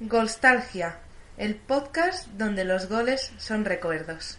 Golstalgia, el podcast donde los goles son recuerdos.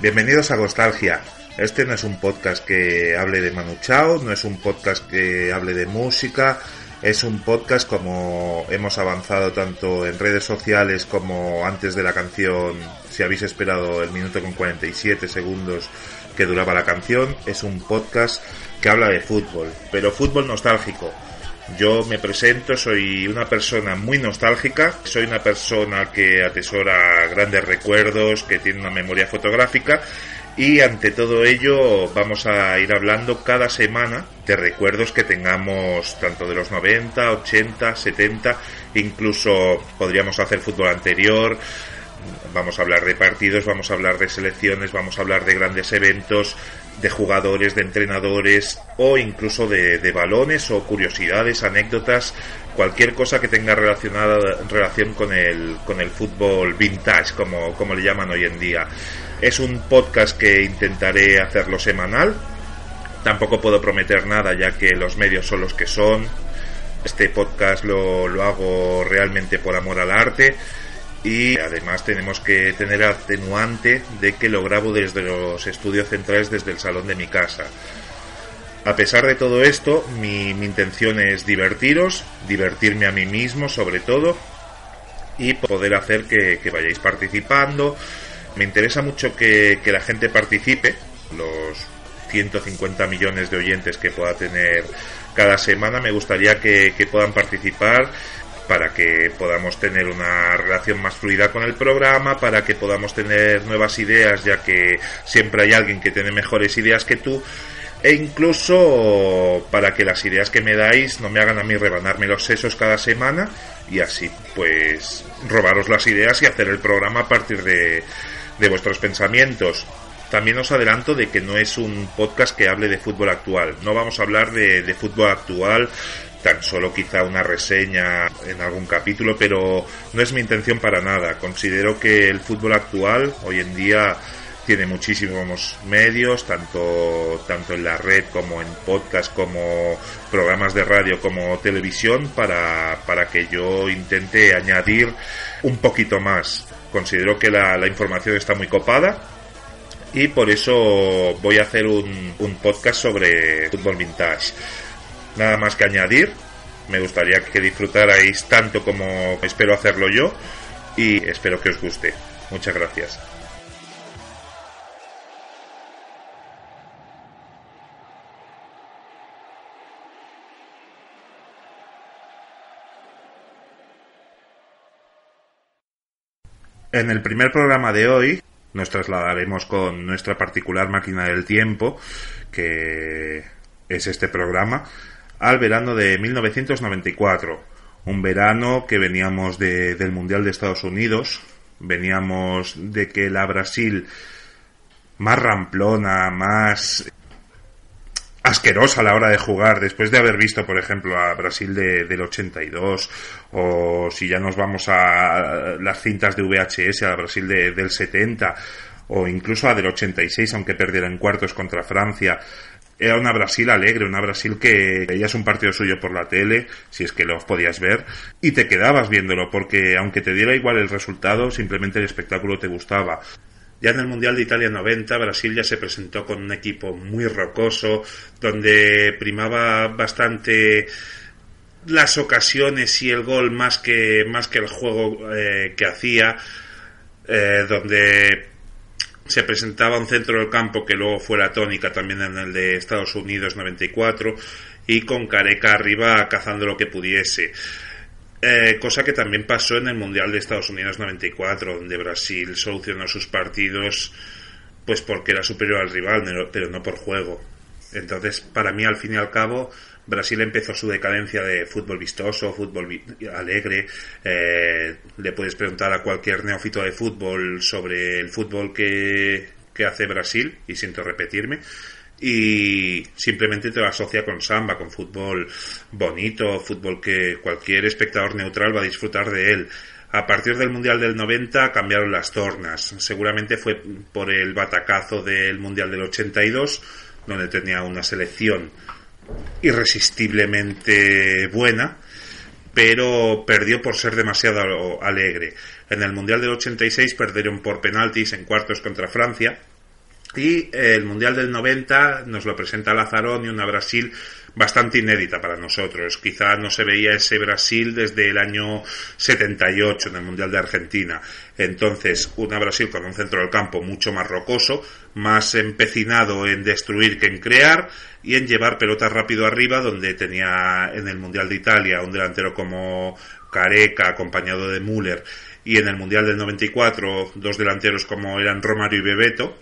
Bienvenidos a Nostalgia. Este no es un podcast que hable de Manu Chao, no es un podcast que hable de música, es un podcast como hemos avanzado tanto en redes sociales como antes de la canción, si habéis esperado el minuto con 47 segundos que duraba la canción, es un podcast que habla de fútbol, pero fútbol nostálgico. Yo me presento, soy una persona muy nostálgica, soy una persona que atesora grandes recuerdos, que tiene una memoria fotográfica y ante todo ello vamos a ir hablando cada semana de recuerdos que tengamos tanto de los 90, 80, 70, incluso podríamos hacer fútbol anterior, vamos a hablar de partidos, vamos a hablar de selecciones, vamos a hablar de grandes eventos, de jugadores, de entrenadores o incluso de, de balones o curiosidades, anécdotas, cualquier cosa que tenga relacionada relación con el, con el fútbol vintage, como, como le llaman hoy en día. Es un podcast que intentaré hacerlo semanal. Tampoco puedo prometer nada ya que los medios son los que son. Este podcast lo, lo hago realmente por amor al arte y además tenemos que tener atenuante de que lo grabo desde los estudios centrales desde el salón de mi casa. A pesar de todo esto, mi, intención es divertiros, divertirme a mí mismo sobre todo y poder hacer que, vayáis participando. Me interesa mucho que, la gente participe, los 150 millones de oyentes que pueda tener cada semana, me gustaría que puedan participar para que podamos tener una relación más fluida con el programa, para que podamos tener nuevas ideas, ya que siempre hay alguien que tiene mejores ideas que tú, e incluso para que las ideas que me dais no me hagan a mí rebanarme los sesos cada semana y así pues robaros las ideas y hacer el programa a partir de, de vuestros pensamientos. También os adelanto de que no es un podcast que hable de fútbol actual. No vamos a hablar de, de fútbol actual, tan solo quizá una reseña en algún capítulo, pero no es mi intención para nada. Considero que el fútbol actual hoy en día tiene muchísimos medios, tanto, tanto en la red como en podcast, como programas de radio, como televisión, para, para que yo intente añadir un poquito más. Considero que la, la información está muy copada y por eso voy a hacer un, un podcast sobre fútbol vintage. Nada más que añadir, me gustaría que disfrutarais tanto como espero hacerlo yo y espero que os guste. Muchas gracias. En el primer programa de hoy nos trasladaremos con nuestra particular máquina del tiempo, que es este programa, al verano de 1994. Un verano que veníamos de- del Mundial de Estados Unidos, veníamos de que la Brasil más ramplona, más asquerosa a la hora de jugar, después de haber visto, por ejemplo, a Brasil de- del 82, o si ya nos vamos a las cintas de VHS, a Brasil de- del 70, o incluso a del 86, aunque perdiera en cuartos contra Francia. Era una Brasil alegre, una Brasil que veías un partido suyo por la tele, si es que lo podías ver, y te quedabas viéndolo, porque aunque te diera igual el resultado, simplemente el espectáculo te gustaba. Ya en el Mundial de Italia 90, Brasil ya se presentó con un equipo muy rocoso, donde primaba bastante las ocasiones y el gol más que, más que el juego eh, que hacía, eh, donde se presentaba un centro del campo que luego fue la tónica también en el de Estados Unidos 94 y con Careca arriba cazando lo que pudiese. Eh, cosa que también pasó en el Mundial de Estados Unidos 94, donde Brasil solucionó sus partidos pues porque era superior al rival, pero- no por juego. Entonces, para mí, al fin y al cabo, Brasil empezó su decadencia de fútbol vistoso, fútbol alegre. Eh, le puedes preguntar a cualquier neófito de fútbol sobre el fútbol que, que hace Brasil, y siento repetirme, y simplemente te lo asocia con samba, con fútbol bonito, fútbol que cualquier espectador neutral va a disfrutar de él. A partir del Mundial del 90 cambiaron las tornas. Seguramente fue por el batacazo del Mundial del 82, donde tenía una selección irresistiblemente buena, pero perdió por ser demasiado alegre. En el Mundial del 86 perdieron por penaltis en cuartos contra Francia. Y eh, el Mundial del 90 nos lo presenta Lazarón y una Brasil bastante inédita para nosotros. Quizá no se veía ese Brasil desde el año 78 en el Mundial de Argentina. Entonces, una Brasil con un centro del campo mucho más rocoso, más empecinado en destruir que en crear y en llevar pelotas rápido arriba, donde tenía en el Mundial de Italia un delantero como Careca, acompañado de Müller, y en el Mundial del 94 dos delanteros como eran Romario y Bebeto,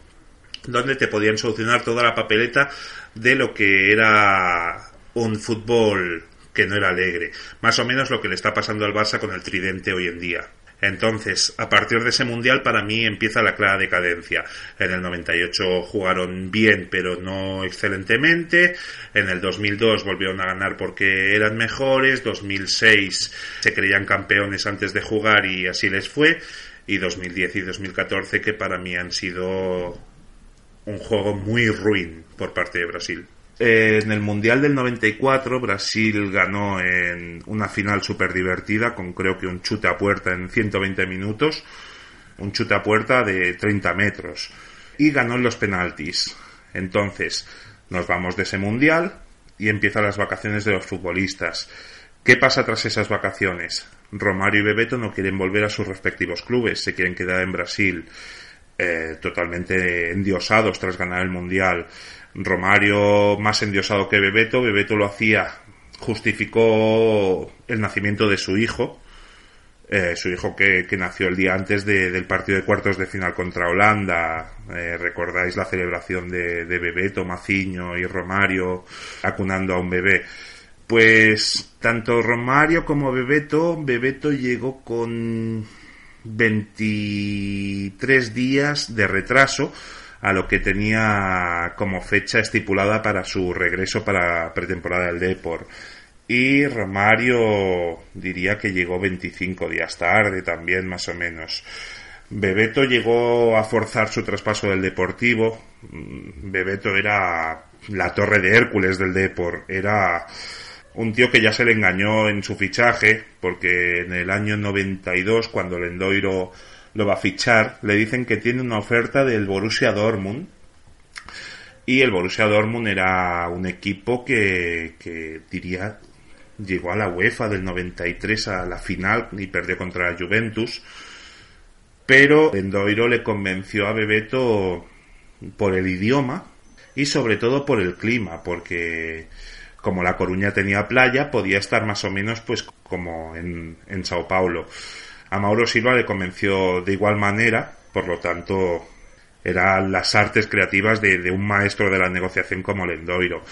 donde te podían solucionar toda la papeleta de lo que era un fútbol que no era alegre. Más o menos lo que le está pasando al Barça con el tridente hoy en día. Entonces, a partir de ese mundial, para mí empieza la clara decadencia. En el 98 jugaron bien, pero no excelentemente. En el 2002 volvieron a ganar porque eran mejores. 2006 se creían campeones antes de jugar y así les fue. Y 2010 y 2014 que para mí han sido un juego muy ruin por parte de Brasil. Eh, en el Mundial del 94 Brasil ganó en una final súper divertida con creo que un chute a puerta en 120 minutos, un chute a puerta de 30 metros y ganó en los penaltis. Entonces nos vamos de ese Mundial y empiezan las vacaciones de los futbolistas. ¿Qué pasa tras esas vacaciones? Romario y Bebeto no quieren volver a sus respectivos clubes, se quieren quedar en Brasil eh, totalmente endiosados tras ganar el Mundial. Romario más endiosado que Bebeto, Bebeto lo hacía, justificó el nacimiento de su hijo, eh, su hijo que, que, nació el día antes de, del partido de cuartos de final contra Holanda. Eh, Recordáis la celebración de, de Bebeto, Maciño y Romario acunando a un bebé. Pues tanto Romario como Bebeto, Bebeto llegó con 23 días de retraso a lo que tenía como fecha estipulada para su regreso para pretemporada del Depor. Y Romario diría que llegó 25 días tarde también, más o menos. Bebeto llegó a forzar su traspaso del Deportivo. Bebeto era la torre de Hércules del Depor. Era un tío que ya se le engañó en su fichaje, porque en el año 92, cuando Lendoiro lo va a fichar, le dicen que tiene una oferta del Borussia Dortmund. Y el Borussia Dortmund era un equipo que, que diría llegó a la UEFA del 93 a la final y perdió contra la Juventus. Pero Lendoiro le convenció a Bebeto por el idioma y sobre todo por el clima, porque como La Coruña tenía playa, podía estar más o menos pues como en, en Sao Paulo. A Mauro Silva le convenció de igual manera, por lo tanto, eran las artes creativas de, de un maestro de la negociación como Lendoiro.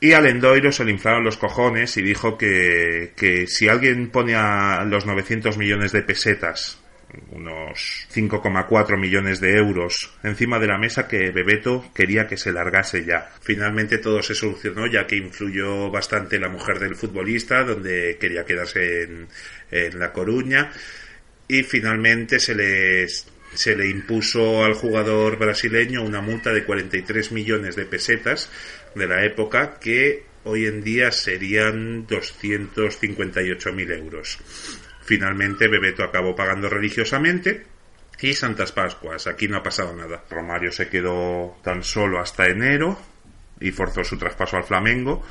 Y al Endoiro se le inflaron los cojones y dijo que, que si alguien pone a los 900 millones de pesetas, unos 5,4 millones de euros, encima de la mesa que Bebeto quería que se largase ya. Finalmente todo se solucionó ya que influyó bastante la mujer del futbolista, donde quería quedarse en, en La Coruña. Y finalmente se les se le impuso al jugador brasileño una multa de 43 millones de pesetas de la época que hoy en día serían 258.000 euros. Finalmente Bebeto acabó pagando religiosamente y Santas Pascuas. Aquí no ha pasado nada. Romario se quedó tan solo hasta enero y forzó su traspaso al Flamengo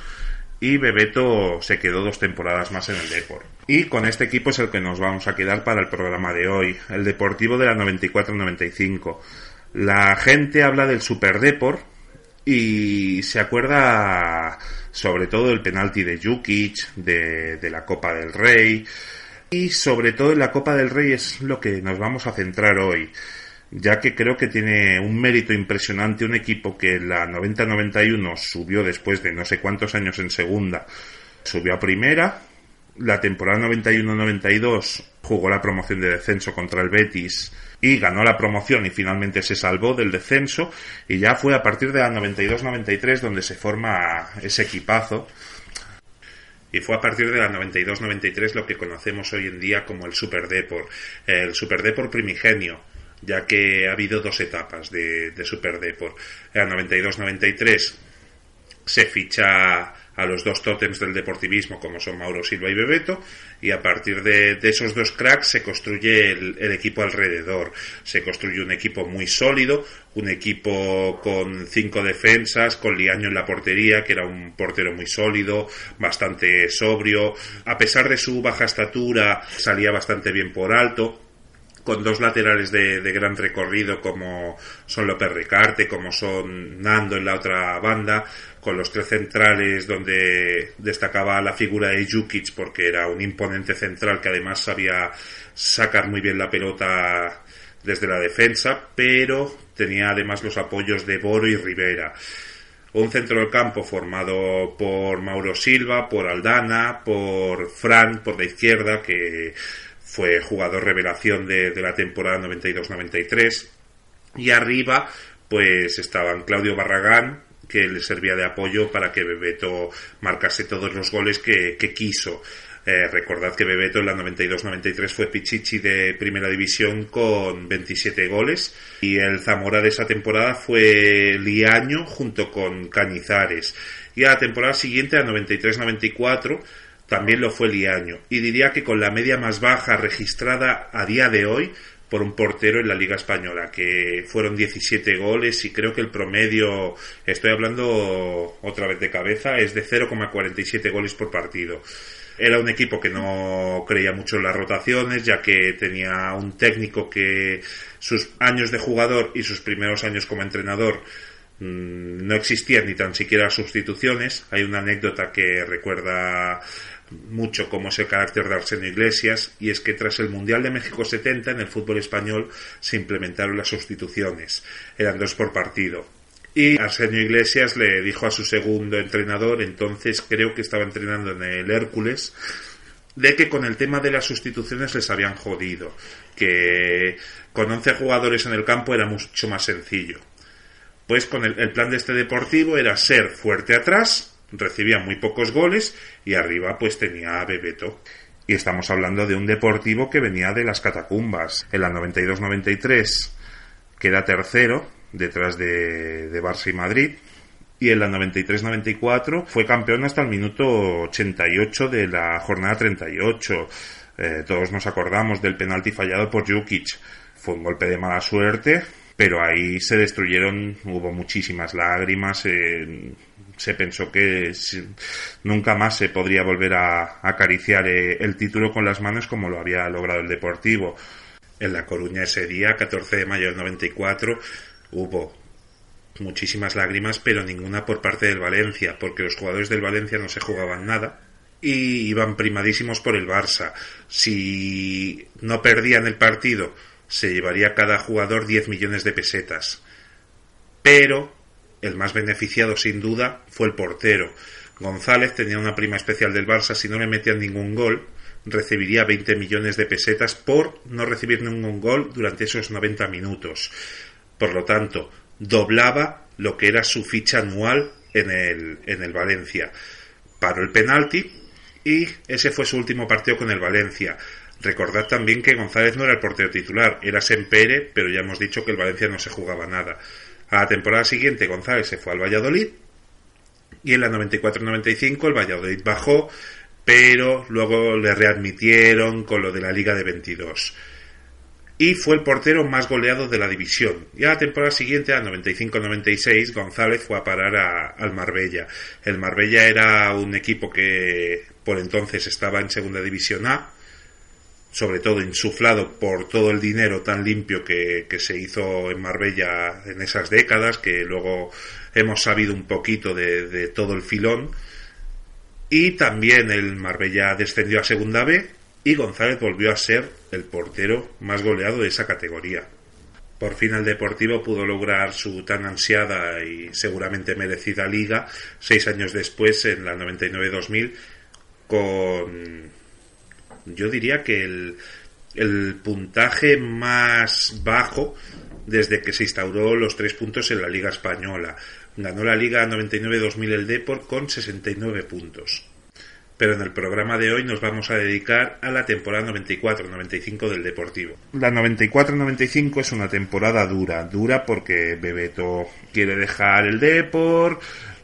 y Bebeto se quedó dos temporadas más en el Depor. Y con este equipo es el que nos vamos a quedar para el programa de hoy, el Deportivo de la 94-95. La gente habla del Super Depor y se acuerda sobre todo del penalti de Jukic, de, de la Copa del Rey y sobre todo en la Copa del Rey es lo que nos vamos a centrar hoy ya que creo que tiene un mérito impresionante un equipo que en la 90-91 subió después de no sé cuántos años en segunda, subió a primera, la temporada 91-92 jugó la promoción de descenso contra el Betis y ganó la promoción y finalmente se salvó del descenso y ya fue a partir de la 92-93 donde se forma ese equipazo y fue a partir de la 92-93 lo que conocemos hoy en día como el Super Depor, el Super Depor primigenio ya que ha habido dos etapas de, de Super Depor. En la 92-93 se ficha a los dos tótems del deportivismo como son Mauro Silva y Bebeto y a partir de, esos dos cracks se construye el, el, equipo alrededor. Se construye un equipo muy sólido un equipo con cinco defensas con Liaño en la portería que era un portero muy sólido bastante sobrio. A pesar de su baja estatura salía bastante bien por alto con dos laterales de, de, gran recorrido como son López Ricarte, como son Nando en la otra banda, con los tres centrales donde destacaba la figura de Jukic porque era un imponente central que además sabía sacar muy bien la pelota desde la defensa, pero tenía además los apoyos de Boro y Rivera. Un centro del campo formado por Mauro Silva, por Aldana, por Fran, por la izquierda, que fue jugador revelación de, de la temporada 92-93. Y arriba, pues estaban Claudio Barragán, que le servía de apoyo para que Bebeto marcase todos los goles que, quiso. Eh, recordad que Bebeto en la 92-93 fue Pichichi de primera división con 27 goles y el Zamora de esa temporada fue Liaño junto con Cañizares. Y a la temporada siguiente, a 93-94, también lo fue Liaño. Y diría que con la media más baja registrada a día de hoy por un portero en la Liga Española, que fueron 17 goles y creo que el promedio, estoy hablando otra vez de cabeza, es de 0,47 goles por partido. Era un equipo que no creía mucho en las rotaciones, ya que tenía un técnico que sus años de jugador y sus primeros años como entrenador no existían ni tan siquiera sustituciones. Hay una anécdota que recuerda mucho como es el carácter de Arsenio Iglesias y es que tras el Mundial de México 70 en el fútbol español se implementaron las sustituciones. Eran dos por partido. Y Arsenio Iglesias le dijo a su segundo entrenador, entonces creo que estaba entrenando en el Hércules, de que con el tema de las sustituciones les habían jodido, que con 11 jugadores en el campo era mucho más sencillo. Pues con el, el plan de este deportivo era ser fuerte atrás, recibía muy pocos goles y arriba pues tenía a Bebeto. Y estamos hablando de un deportivo que venía de las catacumbas. En la 92-93 queda tercero detrás de, de Barça y Madrid. Y en la 93-94 fue campeón hasta el minuto 88 de la jornada 38. Eh, todos nos acordamos del penalti fallado por Jukic. Fue un golpe de mala suerte, pero ahí se destruyeron, hubo muchísimas lágrimas, eh, se pensó que nunca más se podría volver a, acariciar eh, el título con las manos como lo había logrado el Deportivo. En La Coruña ese día, 14 de mayo del 94, hubo muchísimas lágrimas, pero ninguna por parte del Valencia, porque los jugadores del Valencia no se jugaban nada y iban primadísimos por el Barça. Si no perdían el partido, se llevaría cada jugador 10 millones de pesetas. Pero el más beneficiado sin duda fue el portero. González tenía una prima especial del Barça, si no le metían ningún gol, recibiría 20 millones de pesetas por no recibir ningún gol durante esos 90 minutos. Por lo tanto, doblaba lo que era su ficha anual en el, en el Valencia. Paró el penalti y ese fue su último partido con el Valencia. Recordad también que González no era el portero titular, era Sempere, pero ya hemos dicho que el Valencia no se jugaba nada. A la temporada siguiente González se fue al Valladolid y en la 94-95 el Valladolid bajó, pero luego le readmitieron con lo de la Liga de 22. Y fue el portero más goleado de la división. Y a la temporada siguiente, a 95-96, González fue a parar al Marbella. El Marbella era un equipo que por entonces estaba en Segunda División A, sobre todo insuflado por todo el dinero tan limpio que, se hizo en Marbella en esas décadas, que luego hemos sabido un poquito de, de todo el filón. Y también el Marbella descendió a Segunda B y González volvió a ser el portero más goleado de esa categoría. Por fin el Deportivo pudo lograr su tan ansiada y seguramente merecida liga seis años después, en la 99-2000, con yo diría que el, puntaje más bajo desde que se instauró los tres puntos en la Liga Española. Ganó la Liga 99-2000 el Deport con 69 puntos pero en el programa de hoy nos vamos a dedicar a la temporada 94-95 del Deportivo. La 94-95 es una temporada dura, dura porque Bebeto quiere dejar el Deport,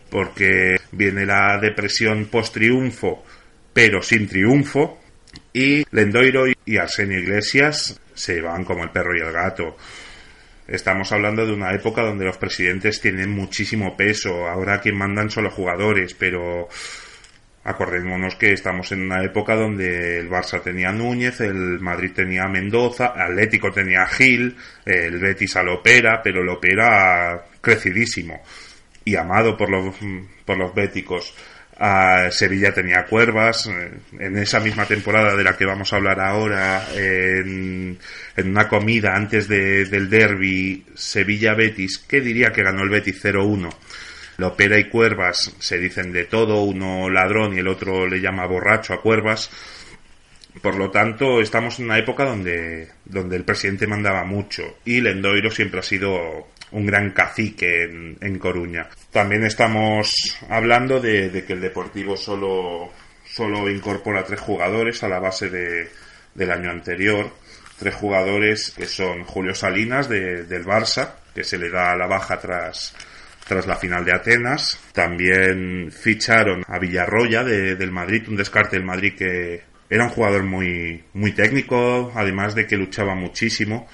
porque viene la depresión post-triunfo, pero sin triunfo, y Lendoiro y Arsenio Iglesias se van como el perro y el gato. Estamos hablando de una época donde los presidentes tienen muchísimo peso, ahora quien mandan son los jugadores, pero Acordémonos que estamos en una época donde el Barça tenía Núñez, el Madrid tenía Mendoza, Atlético tenía Gil, el Betis a Lopera, pero Lopera crecidísimo y amado por los, por los béticos. Sevilla tenía Cuervas, en esa misma temporada de la que vamos a hablar ahora, en, una comida antes del derby Sevilla-Betis, ¿qué diría que ganó el Betis 0-1? Lopera y Cuervas se dicen de todo, uno ladrón y el otro le llama borracho a Cuervas. Por lo tanto, estamos en una época donde, donde el presidente mandaba mucho y Lendoiro siempre ha sido un gran cacique en, Coruña. También estamos hablando de, que el Deportivo solo, solo incorpora tres jugadores a la base de, del año anterior. Tres jugadores que son Julio Salinas del Barça, que se le da la baja tras, tras la final de Atenas. También ficharon a Villarroya del Madrid, un descarte del Madrid que era un jugador muy, muy técnico, además de que luchaba muchísimo,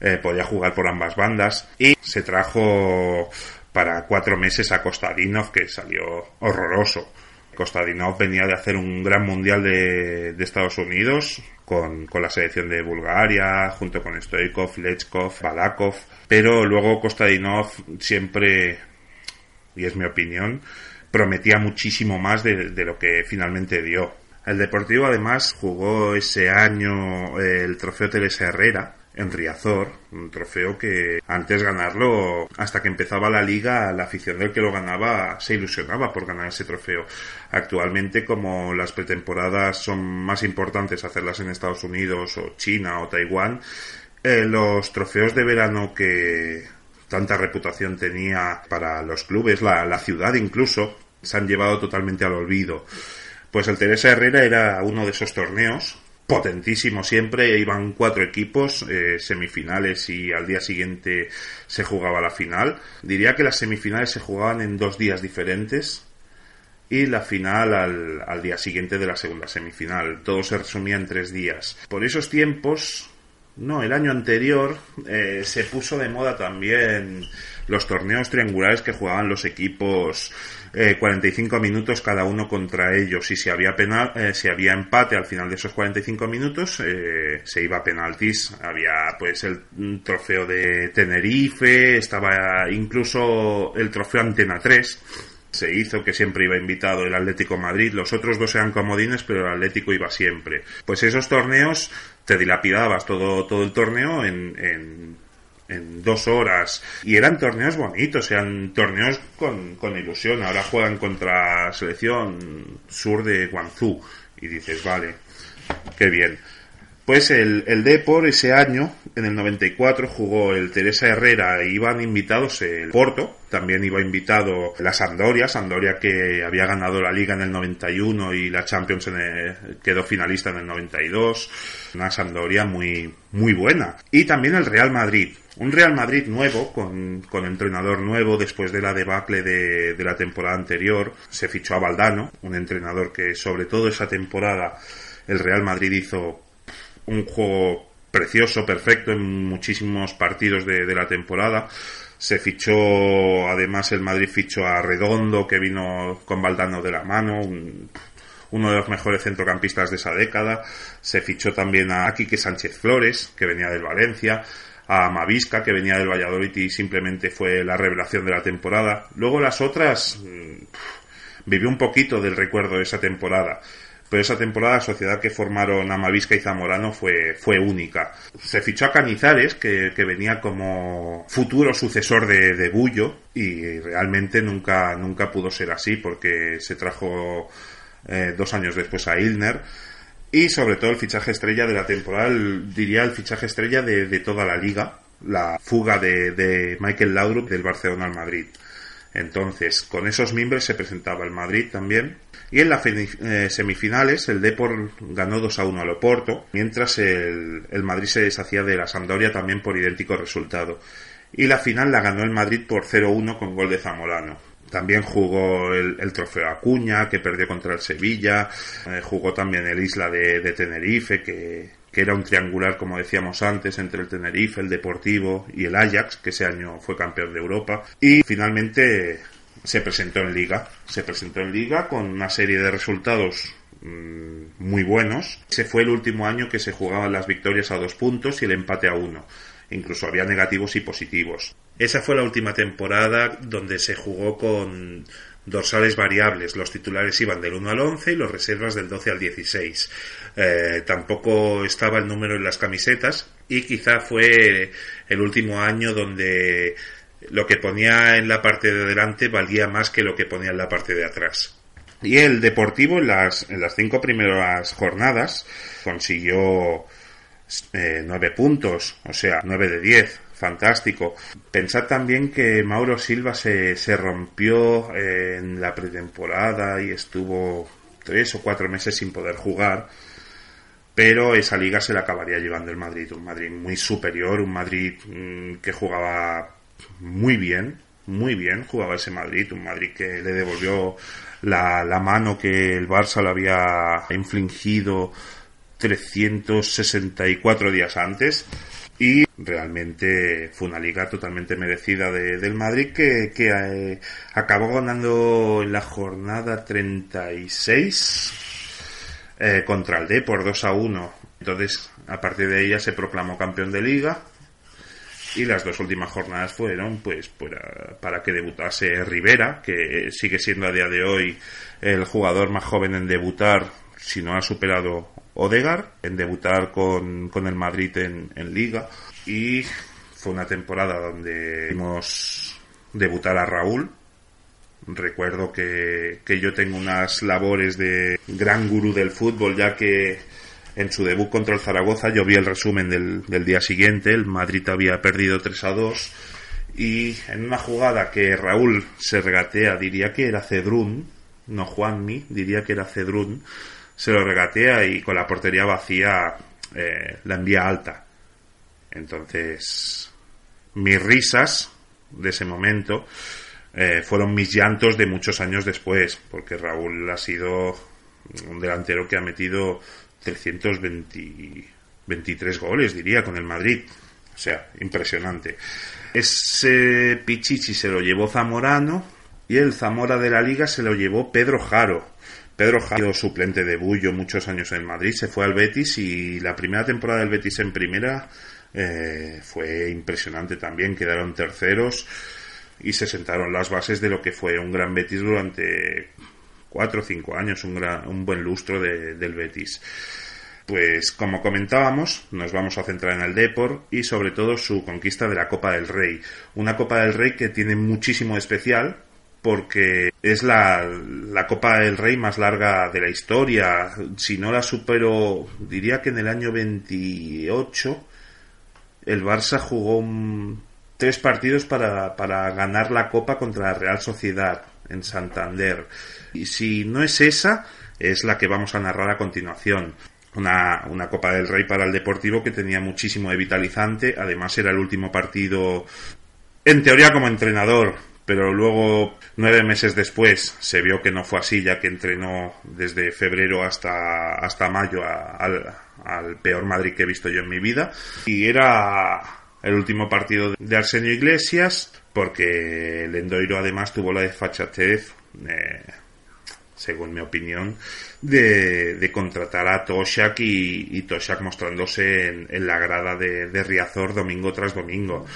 eh, podía jugar por ambas bandas y se trajo para cuatro meses a Kostadinov que salió horroroso. Kostadinov venía de hacer un gran mundial de, de Estados Unidos con, con, la selección de Bulgaria, junto con Stoikov, Lechkov, Balakov, pero luego Kostadinov siempre y es mi opinión, prometía muchísimo más de, lo que finalmente dio. El Deportivo además jugó ese año el trofeo Teresa Herrera en Riazor, un trofeo que antes ganarlo, hasta que empezaba la liga, la afición del que lo ganaba se ilusionaba por ganar ese trofeo. Actualmente, como las pretemporadas son más importantes hacerlas en Estados Unidos o China o Taiwán, eh, los trofeos de verano que tanta reputación tenía para los clubes, la, ciudad incluso, se han llevado totalmente al olvido. Pues el Teresa Herrera era uno de esos torneos, potentísimo siempre, iban cuatro equipos, eh, semifinales y al día siguiente se jugaba la final. Diría que las semifinales se jugaban en dos días diferentes y la final al, al día siguiente de la segunda semifinal. Todo se resumía en tres días. Por esos tiempos, no, el año anterior eh, se puso de moda también los torneos triangulares que jugaban los equipos eh, 45 minutos cada uno contra ellos y si había penal, eh, si había empate al final de esos 45 minutos eh, se iba a penaltis. Había pues el trofeo de Tenerife, estaba incluso el trofeo Antena 3 se hizo que siempre iba invitado el Atlético Madrid, los otros dos eran comodines, pero el Atlético iba siempre. Pues esos torneos te dilapidabas todo, todo el torneo en, en dos horas. Y eran torneos bonitos, eran torneos con, con ilusión. Ahora juegan contra selección sur de Guangzhou. Y dices, vale, qué bien. Pues el, el Depor ese año, en el 94, jugó el Teresa Herrera e iban invitados el Porto, también iba invitado la Sampdoria, Sampdoria que había ganado la Liga en el 91 y la Champions quedó finalista en el 92, una Sampdoria muy, muy buena. Y también el Real Madrid, un Real Madrid nuevo, con, con entrenador nuevo después de la debacle de, de la temporada anterior, se fichó a Valdano, un entrenador que sobre todo esa temporada el Real Madrid hizo un juego precioso, perfecto en muchísimos partidos de, la temporada. Se fichó, además el Madrid fichó a Redondo, que vino con Valdano de la mano, un- uno de los mejores centrocampistas de esa década. Se fichó también a Quique Sánchez Flores, que venía del Valencia, a Mavisca, que venía del Valladolid y simplemente fue la revelación de la temporada. Luego las otras, mm, vivió un poquito del recuerdo de esa temporada. Pero esa temporada la sociedad que formaron Amavisca y Zamorano fue, fue única. Se fichó a Canizares, que, que venía como futuro sucesor de, de Bullo, y realmente nunca, nunca pudo ser así, porque se trajo eh, dos años después a Ilner. Y sobre todo el fichaje estrella de la temporada, el- diría el fichaje estrella de, de toda la liga, la fuga de, de Michael Laudrup del Barcelona al Madrid. Entonces, con esos miembros se presentaba el Madrid también. Y en las semifinales, el Depor ganó 2 a 1 al Oporto, mientras el, el Madrid se deshacía de la Sampdoria también por idéntico resultado. Y la final la ganó el Madrid por 0-1 con gol de Zamorano. También jugó el, el trofeo Acuña, que perdió contra el Sevilla. Eh, jugó también el Isla de, de Tenerife, que, que era un triangular, como decíamos antes, entre el Tenerife, el Deportivo y el Ajax, que ese año fue campeón de Europa. Y finalmente se presentó en Liga. Se presentó en Liga con una serie de resultados mm, muy buenos. Ese fue el último año que se jugaban las victorias a dos puntos y el empate a uno. Incluso había negativos y positivos. Esa fue la última temporada donde se jugó con dorsales variables. Los titulares iban del 1 al 11 y los reservas del 12 al 16. Eh, tampoco estaba el número en las camisetas y quizá fue el último año donde lo que ponía en la parte de delante valía más que lo que ponía en la parte de atrás. Y el Deportivo en las, en las cinco primeras jornadas consiguió eh, nueve puntos, o sea, nueve de diez, fantástico. Pensad también que Mauro Silva se, se rompió eh, en la pretemporada y estuvo tres o cuatro meses sin poder jugar, pero esa liga se la acabaría llevando el Madrid, un Madrid muy superior, un Madrid mmm, que jugaba muy bien, muy bien jugaba ese Madrid, un Madrid que le devolvió la, la mano que el Barça le había infligido 364 días antes. Y realmente fue una liga totalmente merecida de, del Madrid que, que eh, acabó ganando en la jornada 36 eh, contra el D por 2 a 1 entonces a partir de ella se proclamó campeón de liga y las dos últimas jornadas fueron pues para, para, que debutase Rivera que sigue siendo a día de hoy el jugador más joven en debutar si no ha superado Odegar en debutar con, con el Madrid en, Liga. Y fue una temporada donde vimos debutar a Raúl. Recuerdo que, que yo tengo unas labores de gran gurú del fútbol ya que en su debut contra el Zaragoza yo vi el resumen del, del día siguiente, el Madrid había perdido 3 a 2 y en una jugada que Raúl se regatea, diría que era Cedrún, no Juanmi, diría que era Cedrún, se lo regatea y con la portería vacía eh, la envía alta. Entonces, mis risas de ese momento eh, fueron mis llantos de muchos años después, porque Raúl ha sido un delantero que ha metido 323 goles, diría, con el Madrid. O sea, impresionante. Ese Pichichi se lo llevó Zamorano y el Zamora de la Liga se lo llevó Pedro Jaro. Pedro Jaro, suplente de Bullo muchos años en Madrid, se fue al Betis y la primera temporada del Betis en primera eh, fue impresionante también. Quedaron terceros y se sentaron las bases de lo que fue un gran Betis durante cuatro o cinco años, un, gran, un buen lustro de, del Betis. Pues como comentábamos, nos vamos a centrar en el Depor y sobre todo su conquista de la Copa del Rey. Una Copa del Rey que tiene muchísimo especial porque es la, la Copa del Rey más larga de la historia. Si no la supero, diría que en el año 28 el Barça jugó un- tres partidos para, para ganar la Copa contra la Real Sociedad en Santander. Y si no es esa, es la que vamos a narrar a continuación. Una, una Copa del Rey para el Deportivo que tenía muchísimo de vitalizante. Además era el último partido, en teoría como entrenador, pero luego nueve meses después se vio que no fue así, ya que entrenó desde febrero hasta, hasta mayo al, al peor Madrid que he visto yo en mi vida. Y era el último partido de Arsenio Iglesias, porque el Endoiro además tuvo la desfachatez, eh, según mi opinión, de, de contratar a Toshak y, y Toshak mostrándose en, la grada de, de Riazor domingo tras domingo.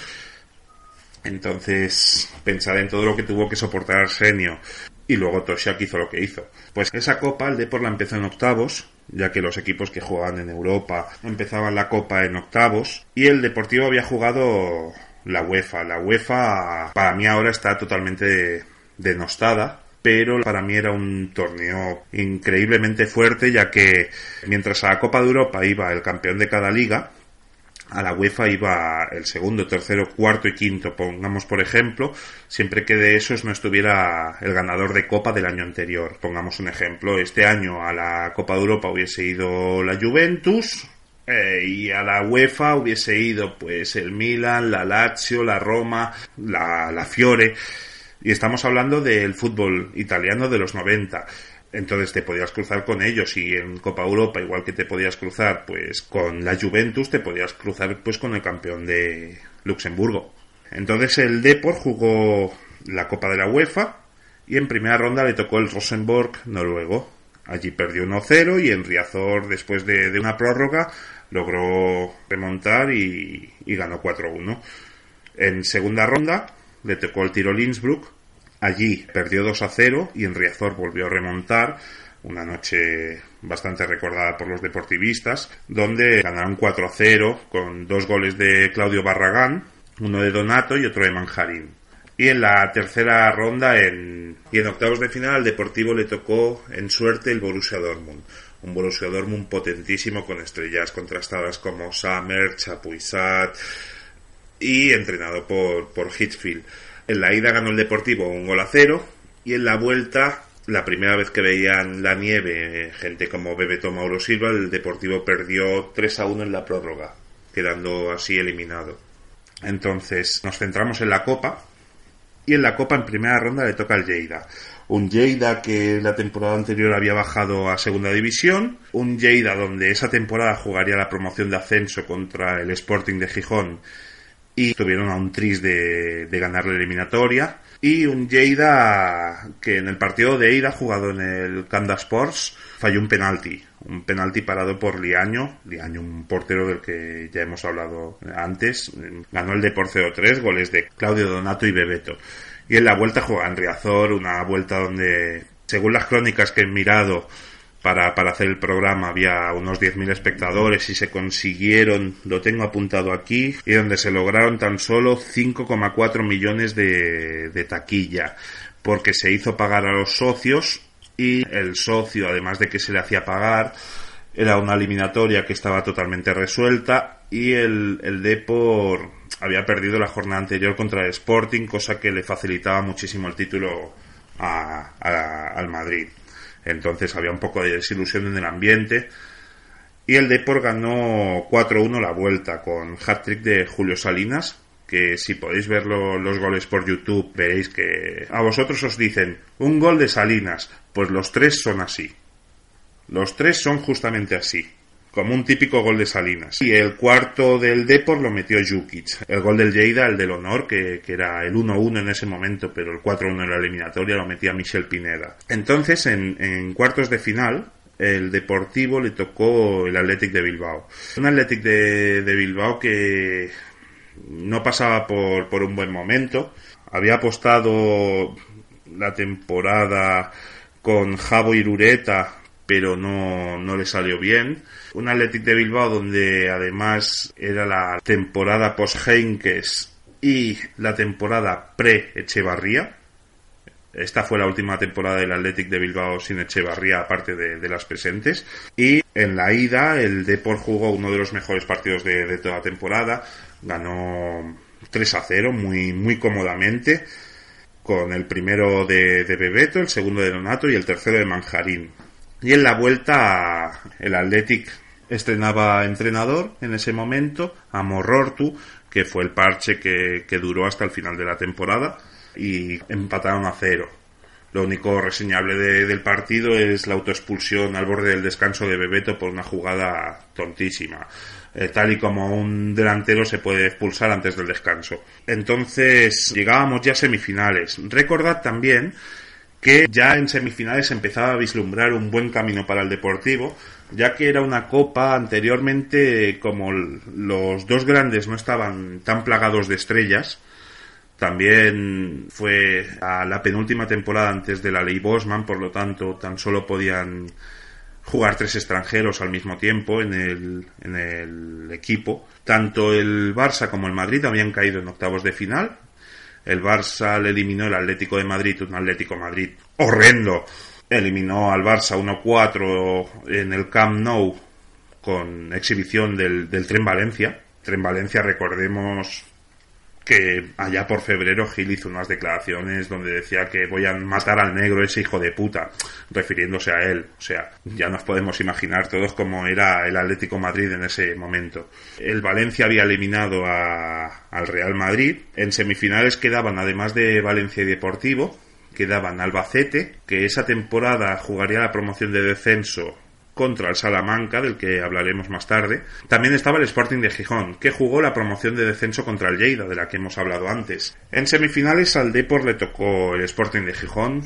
Entonces, pensar en todo lo que tuvo que soportar Arsenio. Y luego Toshak hizo lo que hizo. Pues esa copa el Depor la empezó en octavos, ya que los equipos que jugaban en Europa empezaban la copa en octavos. Y el Deportivo había jugado la UEFA. La UEFA para mí ahora está totalmente denostada. Pero para mí era un torneo increíblemente fuerte, ya que mientras a la Copa de Europa iba el campeón de cada liga, a la UEFA iba el segundo, tercero, cuarto y quinto, pongamos por ejemplo, siempre que de esos no estuviera el ganador de Copa del año anterior. Pongamos un ejemplo, este año a la Copa de Europa hubiese ido la Juventus eh, y a la UEFA hubiese ido pues el Milan, la Lazio, la Roma, la, la Fiore. Y estamos hablando del fútbol italiano de los 90. Entonces te podías cruzar con ellos y en Copa Europa, igual que te podías cruzar pues con la Juventus, te podías cruzar pues con el campeón de Luxemburgo. Entonces el Depor jugó la Copa de la UEFA y en primera ronda le tocó el Rosenborg noruego. Allí perdió 1-0 y en Riazor, después de, de una prórroga, logró remontar y, ganó 4-1. En segunda ronda le tocó el Tirol Innsbruck. Allí perdió 2 a 0 y en Riazor volvió a remontar. Una noche bastante recordada por los deportivistas, donde ganaron 4 a 0 con dos goles de Claudio Barragán, uno de Donato y otro de Manjarín. Y en la tercera ronda, en, y en octavos de final, al Deportivo le tocó en suerte el Borussia Dortmund. Un Borussia Dortmund potentísimo con estrellas contrastadas como Sammer, Chapuisat y entrenado por, por Hitchfield. En la ida ganó el Deportivo un gol a cero y en la vuelta, la primera vez que veían la nieve, gente como Bebeto Mauro Silva, el Deportivo perdió 3 a 1 en la prórroga, quedando así eliminado. Entonces nos centramos en la Copa y en la Copa en primera ronda le toca al Lleida. Un Lleida que la temporada anterior había bajado a segunda división, un Lleida donde esa temporada jugaría la promoción de ascenso contra el Sporting de Gijón y estuvieron a un tris de, ganar la eliminatoria. Y un Lleida que en el partido de ida jugado en el Kanda Sports falló un penalti. Un penalti parado por Liaño. Liaño, un portero del que ya hemos hablado antes. Ganó el de por 0-3, goles de Claudio Donato y Bebeto. Y en la vuelta juega en Riazor, una vuelta donde, según las crónicas que he mirado, para, para hacer el programa había unos 10.000 espectadores y se consiguieron, lo tengo apuntado aquí, y donde se lograron tan solo 5,4 millones de, de taquilla, porque se hizo pagar a los socios y el socio, además de que se le hacía pagar, era una eliminatoria que estaba totalmente resuelta y el, el Depor había perdido la jornada anterior contra el Sporting, cosa que le facilitaba muchísimo el título a, al Madrid. Entonces había un poco de desilusión en el ambiente. Y el Depor ganó 4-1 la vuelta con hat-trick de Julio Salinas, que si podéis ver lo, los goles por YouTube veréis que a vosotros os dicen un gol de Salinas, pues los tres son así. Los tres son justamente así, como un típico gol de Salinas. Y el cuarto del Depor lo metió Jukic. El gol del Lleida, el del honor, que, que era el 1-1 en ese momento, pero el 4-1 en la eliminatoria lo metía Michel Pineda. Entonces, en, cuartos de final, el Deportivo le tocó el Athletic de Bilbao. Un Athletic de, de Bilbao que no pasaba por, por un buen momento. Había apostado la temporada con Javo Irureta, pero no, no le salió bien. Un Athletic de Bilbao donde además era la temporada post-Heinkes y la temporada pre-Echevarría. Esta fue la última temporada del Athletic de Bilbao sin Echevarría, aparte de, las presentes. Y en la ida, el Depor jugó uno de los mejores partidos de, de toda la temporada. Ganó 3 a 0, muy, muy cómodamente. Con el primero de Bebeto, el segundo de Donato y el tercero de Manjarín. Y en la vuelta, el Athletic estrenaba entrenador en ese momento, a Morrortu, que fue el parche que, que duró hasta el final de la temporada y empataron a cero. Lo único reseñable de- del partido es la autoexpulsión al borde del descanso de Bebeto por una jugada tontísima. Eh, tal y como un delantero se puede expulsar antes del descanso. Entonces llegábamos ya a semifinales. Recordad también que ya en semifinales empezaba a vislumbrar un buen camino para el Deportivo, ya que era una copa anteriormente como los dos grandes no estaban tan plagados de estrellas, también fue a la penúltima temporada antes de la ley Bosman, por lo tanto tan solo podían jugar tres extranjeros al mismo tiempo en el, en el equipo. Tanto el Barça como el Madrid habían caído en octavos de final. El Barça le eliminó el Atlético de Madrid, un Atlético Madrid horrendo. Eliminó al Barça 1-4 en el Camp Nou con exhibición del, del Tren Valencia. Tren Valencia, recordemos que allá por febrero Gil hizo unas declaraciones donde decía que voy a matar al negro ese hijo de puta, refiriéndose a él. O sea, ya nos podemos imaginar todos cómo era el Atlético Madrid en ese momento. El Valencia había eliminado a- al Real Madrid. En semifinales quedaban, además de Valencia y Deportivo, quedaban Albacete, que esa temporada jugaría la promoción de descenso contra el Salamanca, del que hablaremos más tarde. También estaba el Sporting de Gijón, que jugó la promoción de descenso contra el Lleida, de la que hemos hablado antes. En semifinales al Depor le tocó el Sporting de Gijón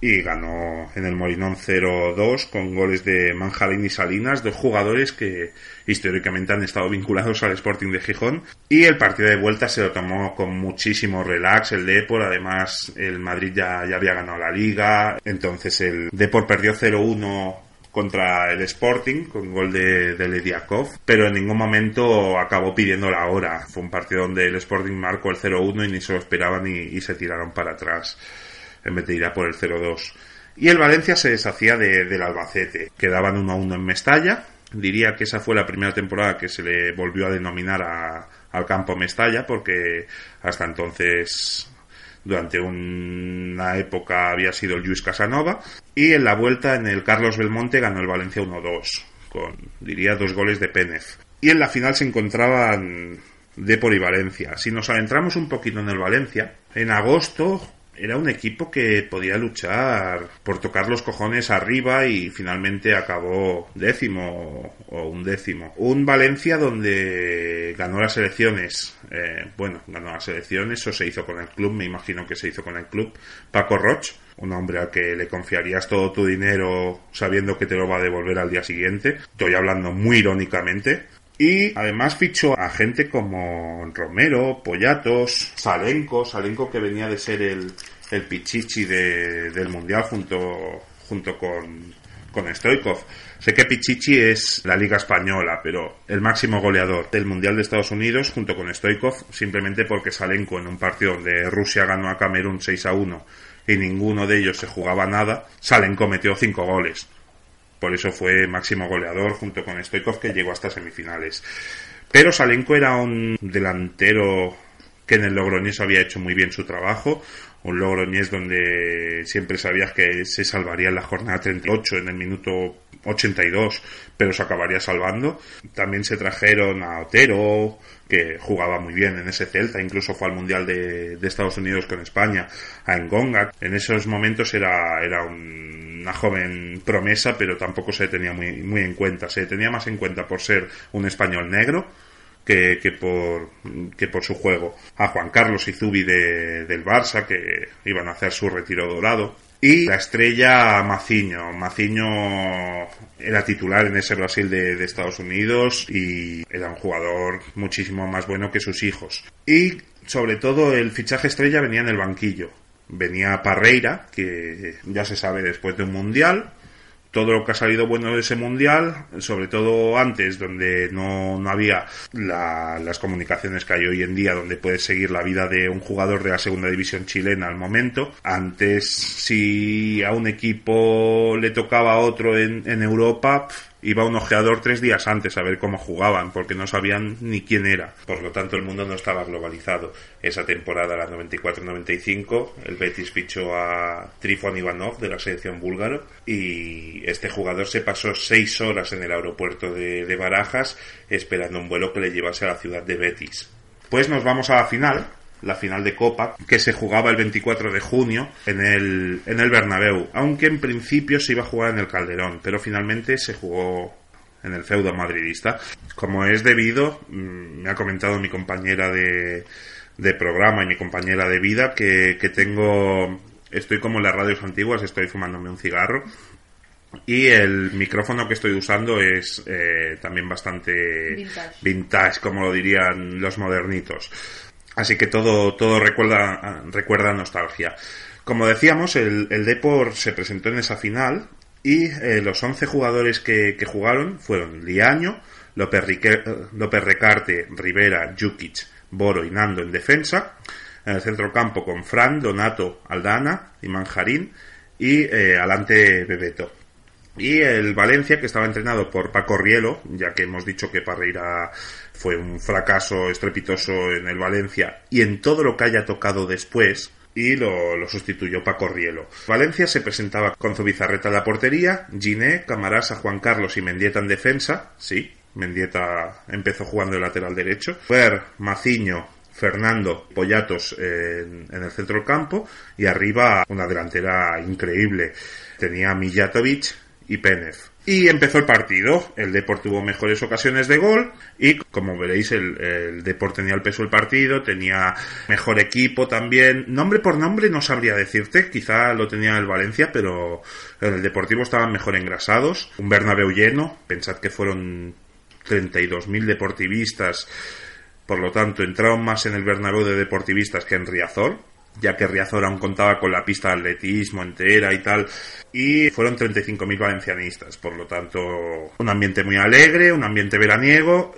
y ganó en el Molinón 0-2 con goles de Manjarín y Salinas, dos jugadores que históricamente han estado vinculados al Sporting de Gijón. Y el partido de vuelta se lo tomó con muchísimo relax el Depor, además el Madrid ya, ya había ganado la liga, entonces el Depor perdió 0-1 contra el Sporting con gol de, de Lediakov, pero en ningún momento acabó pidiendo la hora. Fue un partido donde el Sporting marcó el 0-1 y ni se lo esperaban y, se tiraron para atrás en vez de ir a por el 0-2. Y el Valencia se deshacía de- del Albacete. Quedaban 1-1 en Mestalla. Diría que esa fue la primera temporada que se le volvió a denominar a- al campo Mestalla porque hasta entonces durante una época había sido el Luis Casanova y en la vuelta en el Carlos Belmonte ganó el Valencia 1-2 con diría dos goles de Pénez y en la final se encontraban Depor y Valencia. Si nos adentramos un poquito en el Valencia en agosto era un equipo que podía luchar por tocar los cojones arriba y finalmente acabó décimo o un décimo. Un Valencia donde ganó las elecciones, eh, bueno, ganó las elecciones o se hizo con el club, me imagino que se hizo con el club, Paco Roch, un hombre al que le confiarías todo tu dinero sabiendo que te lo va a devolver al día siguiente. Estoy hablando muy irónicamente. Y además fichó a gente como Romero, Pollatos, Salenco, Salenco que venía de ser el, el pichichi de- del Mundial junto, junto con, con Stoikov. Sé que Pichichi es la Liga Española, pero el máximo goleador del Mundial de Estados Unidos junto con Stoikov, simplemente porque Salenko en un partido donde Rusia ganó a Camerún 6 a 1 y ninguno de ellos se jugaba nada, Salenko metió 5 goles. Por eso fue máximo goleador junto con Stoikov que llegó hasta semifinales. Pero Salenko era un delantero que en el Logroñés había hecho muy bien su trabajo. Un Logroñés donde siempre sabías que se salvaría en la jornada 38, en el minuto 82, pero se acabaría salvando. También se trajeron a Otero, que jugaba muy bien en ese Celta, incluso fue al Mundial de, de Estados Unidos con España, a Engonga. En esos momentos era, era un- una joven promesa, pero tampoco se tenía muy, muy en cuenta. Se tenía más en cuenta por ser un español negro que, que por, que por su juego. A Juan Carlos Izubi de, del Barça, que iban a hacer su retiro dorado. Y la estrella Maciño. Maciño era titular en ese Brasil de, de Estados Unidos y era un jugador muchísimo más bueno que sus hijos. Y sobre todo el fichaje estrella venía en el banquillo. Venía Parreira, que ya se sabe después de un mundial, todo lo que ha salido bueno de ese mundial, sobre todo antes, donde no, no había la- las comunicaciones que hay hoy en día, donde puedes seguir la vida de un jugador de la segunda división chilena al momento. Antes, si a un equipo le tocaba a otro en, en Europa, iba un ojeador tres días antes a ver cómo jugaban, porque no sabían ni quién era. Por lo tanto, el mundo no estaba globalizado. Esa temporada, la 94-95, el Betis fichó a Trifon Ivanov de la selección búlgaro y este jugador se pasó seis horas en el aeropuerto de, de Barajas esperando un vuelo que le llevase a la ciudad de Betis. Pues nos vamos a la final, la final de Copa, que se jugaba el 24 de junio en el, en el Bernabéu, aunque en principio se iba a jugar en el Calderón, pero finalmente se jugó en el feudo madridista. Como es debido, mm, me ha comentado mi compañera de, de programa y mi compañera de vida que, que tengo, estoy como en las radios antiguas, estoy fumándome un cigarro y el micrófono que estoy usando es eh, también bastante Vintage. vintage, como lo dirían los modernitos. Así que todo, todo recuerda, recuerda nostalgia. Como decíamos, el, el se presentó en esa final y eh, los 11 jugadores que, que jugaron fueron Liaño, López, eh, López Recarte, Rivera, Jukic, Boro y Nando en defensa. En el centro campo con Fran, Donato, Aldana y Manjarín y eh, Alante Bebeto. Y el Valencia, que estaba entrenado por Paco Rielo, ya que hemos dicho que Parreira fue un fracaso estrepitoso en el Valencia y en todo lo que haya tocado después, y lo, lo sustituyó Paco Rielo. Valencia se presentaba con Zubizarreta en la portería, Giné, Camarasa, Juan Carlos y Mendieta en defensa, sí, Mendieta empezó jugando de lateral derecho, Fer, Maciño, Fernando Pollatos en, en el centro del campo y arriba una delantera increíble. Tenía Mijatovic y Penev. Y empezó el partido. El Deport tuvo mejores ocasiones de gol y como veréis el, el tenía el peso del partido, tenía mejor equipo también. Nombre por nombre no sabría decirte, quizá lo tenía el Valencia, pero en el Deportivo estaban mejor engrasados. Un Bernabéu lleno, pensad que fueron 32.000 deportivistas por lo tanto, entraron más en el Bernabéu de deportivistas que en Riazor, ya que Riazor aún contaba con la pista de atletismo entera y tal, y fueron 35.000 valencianistas. Por lo tanto, un ambiente muy alegre, un ambiente veraniego,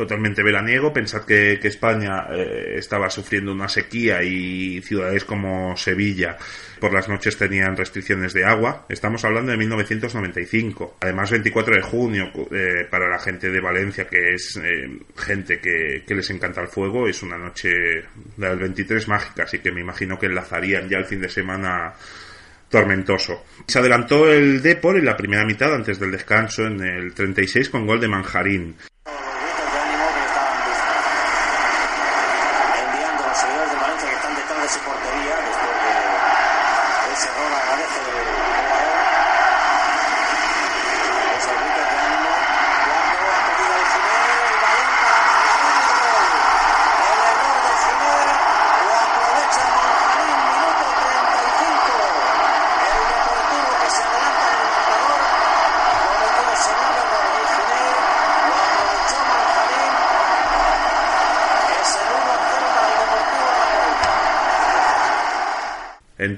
totalmente veraniego. Pensad que, España eh, estaba sufriendo una sequía y ciudades como Sevilla por las noches tenían restricciones de agua. Estamos hablando de 1995. Además, 24 de junio, eh, para la gente de Valencia, que es eh, gente que, que les encanta el fuego, es una noche del 23 mágica, así que me imagino que enlazarían ya el fin de semana tormentoso. Se adelantó el Depor en la primera mitad antes del descanso en el 36 con gol de Manjarín.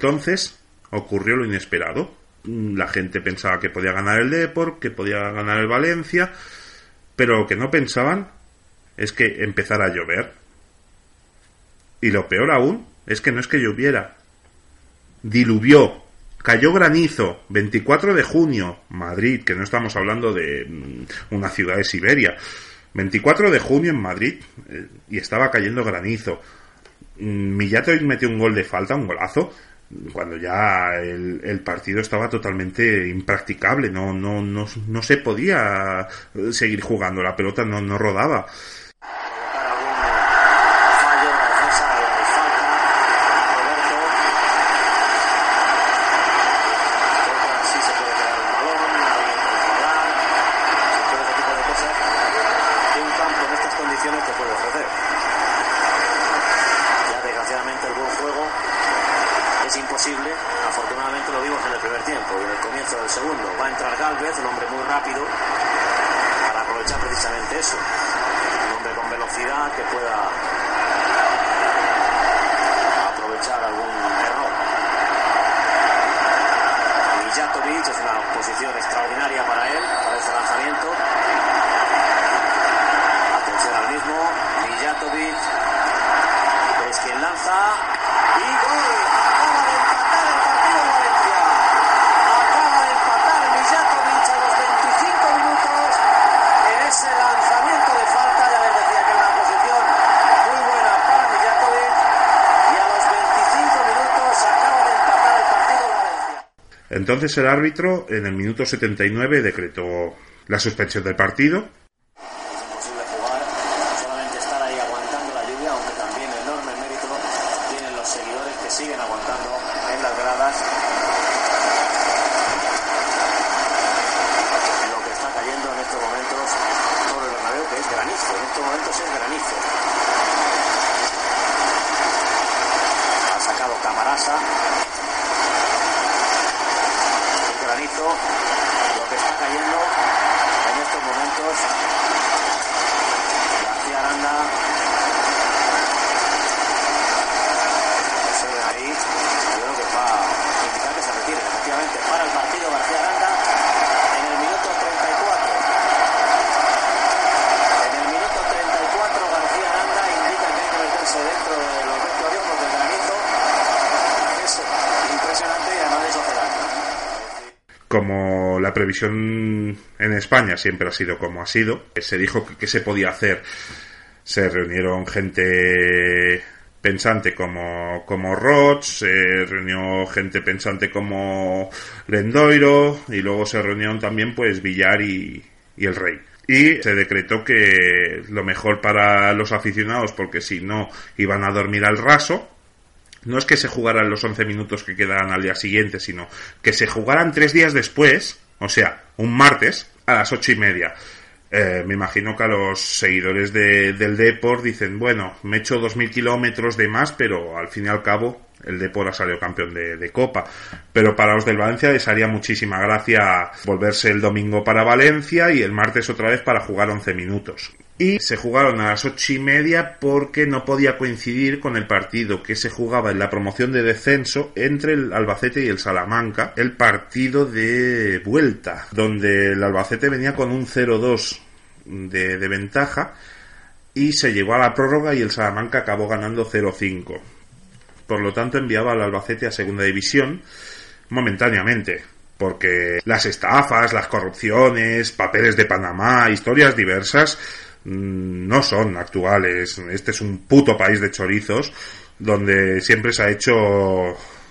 Entonces ocurrió lo inesperado. La gente pensaba que podía ganar el Depor, que podía ganar el Valencia, pero lo que no pensaban es que empezara a llover. Y lo peor aún es que no es que lloviera. Diluvió, cayó granizo, 24 de junio, Madrid, que no estamos hablando de mm, una ciudad de Siberia. 24 de junio en Madrid eh, y estaba cayendo granizo. Mm, Mijatovic metió un gol de falta, un golazo, cuando ya el, partido estaba totalmente impracticable, no, no, no, no se podía eh, seguir jugando, la pelota no, no rodaba. provocar algún fallo en la defensa de la falta. Roberto. Otra así se puede crear un balón, alguien controlar, todo ese tipo de cosas que un campo en estas condiciones te puede ofrecer. Ya desgraciadamente el buen juego es imposible, afortunadamente lo vimos en el primer tiempo y en el comienzo del segundo. Va a entrar Galvez, un hombre muy rápido, para aprovechar precisamente eso un hombre con velocidad que pueda aprovechar algún error. Mijatovic es una posición Entonces el árbitro en el minuto 79 decretó la suspensión del partido Es imposible jugar, solamente estar ahí aguantando la lluvia, aunque también enorme mérito tienen los seguidores que siguen aguantando en las gradas. Lo que está cayendo en estos momentos sobre el Bernabéu, que es granizo, en estos momentos es granizo. Ha sacado Camarasa. El granizo, lo que está cayendo en estos momentos García Aranda se ve ahí yo creo que va a indicar que se retire efectivamente para el partido García Aranda en el minuto 34 en el minuto 34 García Aranda indica que hay que meterse dentro de los vestuarios porque el granizo es impresionante y además les hace daño como previsión en España siempre ha sido como ha sido, se dijo que, se podía hacer. Se reunieron gente pensante como, como Roch, se reunió gente pensante como Lendoiro y luego se reunieron también pues Villar y, y el Rey. Y se decretó que lo mejor para los aficionados, porque si no iban a dormir al raso, no es que se jugaran los 11 minutos que quedaran al día siguiente, sino que se jugaran tres días después, o sea, un martes, a las ocho y media. Eh, me imagino que a los seguidores de- del Deport dicen, bueno, me he hecho 2.000 kilómetros de más, pero al fin y al cabo el Deport ha salido campeón de, Copa. Pero para los del Valencia les haría muchísima gracia volverse el domingo para Valencia y el martes otra vez para jugar 11 minutos. Y se jugaron a las ocho y media porque no podía coincidir con el partido que se jugaba en la promoción de descenso entre el Albacete y el Salamanca, el partido de vuelta, donde el Albacete venía con un 0-2 de, de ventaja y se llegó a la prórroga y el Salamanca acabó ganando 0-5. Por lo tanto, enviaba al Albacete a segunda división momentáneamente. Porque las estafas, las corrupciones, papeles de Panamá, historias diversas, mm, no son actuales. Este es un puto país de chorizos donde siempre se ha hecho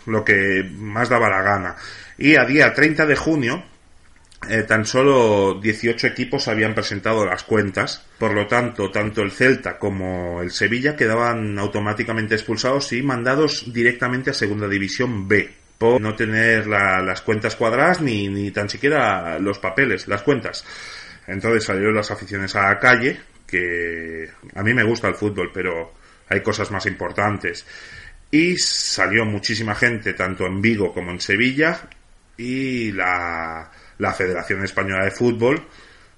lo que más daba la gana. Y a día 30 de junio, eh, tan solo 18 equipos habían presentado las cuentas, por lo tanto, tanto el Celta como el Sevilla quedaban automáticamente expulsados y mandados directamente a Segunda División B, por no tener la- las cuentas cuadradas ni, ni tan siquiera los papeles, las cuentas. Entonces salieron las aficiones a la calle, que a mí me gusta el fútbol, pero hay cosas más importantes. Y salió muchísima gente, tanto en Vigo como en Sevilla, y la, la Federación Española de Fútbol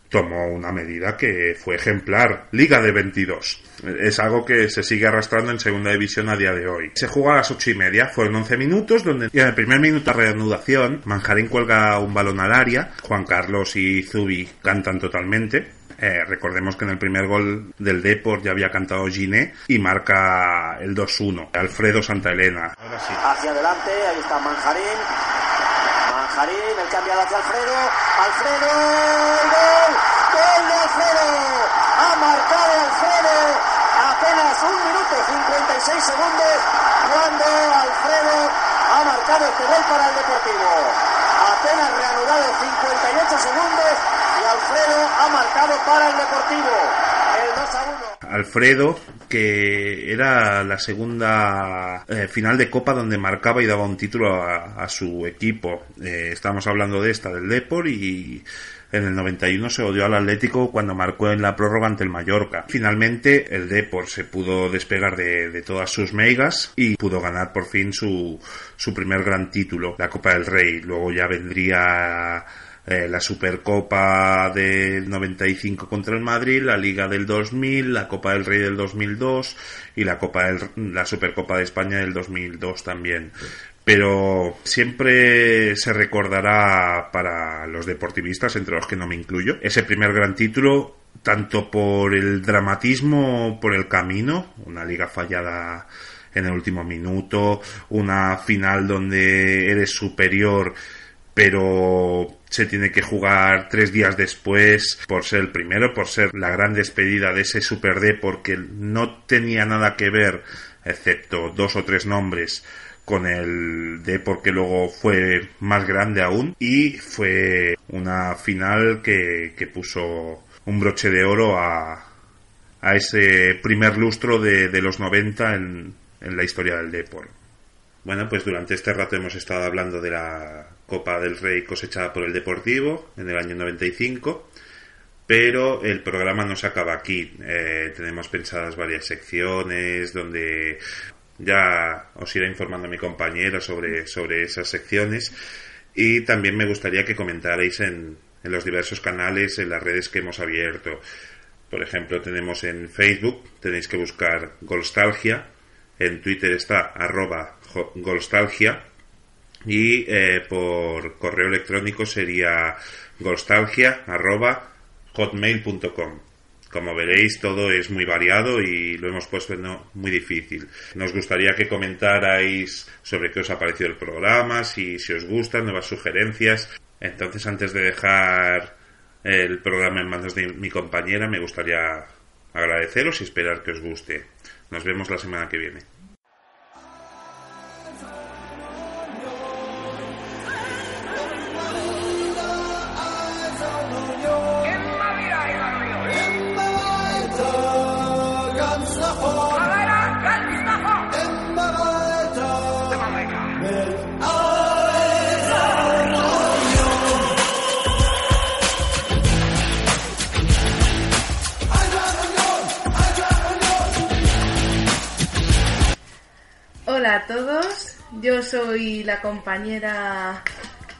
tomó una medida que fue ejemplar. Liga de 22. Es algo que se sigue arrastrando en segunda división a día de hoy. Se jugó a las ocho y media, fueron 11 minutos, donde en el primer minuto de reanudación, Manjarín cuelga un balón al área, Juan Carlos y Zubi cantan totalmente. Eh, recordemos que en el primer gol del Deport ya había cantado Giné y marca el 2-1. Alfredo Santa Elena. Hacia adelante, ahí está Manjarín. Manjarín, el cambiado hacia Alfredo. Alfredo, gol, gol de Alfredo. Ha marcado Alfredo apenas un minuto 56 segundos cuando Alfredo ha marcado este gol para el Deportivo. Apenas reanudado 58 segundos y Alfredo ha marcado para el Deportivo. El 2 a 1. Alfredo, que era la segunda eh, final de Copa donde marcaba y daba un título a, su equipo. Eh, estamos hablando de esta, del Depor, y en el 91 se odió al Atlético cuando marcó en la prórroga ante el Mallorca. Finalmente, el Depor se pudo despegar de, de todas sus megas y pudo ganar por fin su, su primer gran título, la Copa del Rey. Luego ya vendría eh, la Supercopa del 95 contra el Madrid, la Liga del 2000, la Copa del Rey del 2002 y la Copa la Supercopa de España del 2002 también. Pero siempre se recordará para los deportivistas, entre los que no me incluyo, ese primer gran título, tanto por el dramatismo, por el camino, una liga fallada en el último minuto, una final donde eres superior pero se tiene que jugar tres días después por ser el primero, por ser la gran despedida de ese Super D, porque no tenía nada que ver, excepto dos o tres nombres, con el Depor que luego fue más grande aún y fue una final que, que puso un broche de oro a, a ese primer lustro de, de los 90 en, en la historia del Depor. Bueno, pues durante este rato hemos estado hablando de la Copa del Rey cosechada por el Deportivo en el año 95, pero el programa no se acaba aquí. Eh, tenemos pensadas varias secciones donde ya os irá informando mi compañero sobre, sobre esas secciones y también me gustaría que comentarais en, en los diversos canales, en las redes que hemos abierto. Por ejemplo, tenemos en Facebook, tenéis que buscar Golstalgia, en Twitter está arroba Golstalgia y eh, por correo electrónico sería hotmail.com. Como veréis, todo es muy variado y lo hemos puesto no muy difícil. Nos gustaría que comentarais sobre qué os ha parecido el programa, si, si os gustan, nuevas sugerencias. Entonces, antes de dejar el programa en manos de mi compañera, me gustaría agradeceros y esperar que os guste. Nos vemos la semana que viene. A todos, yo soy la compañera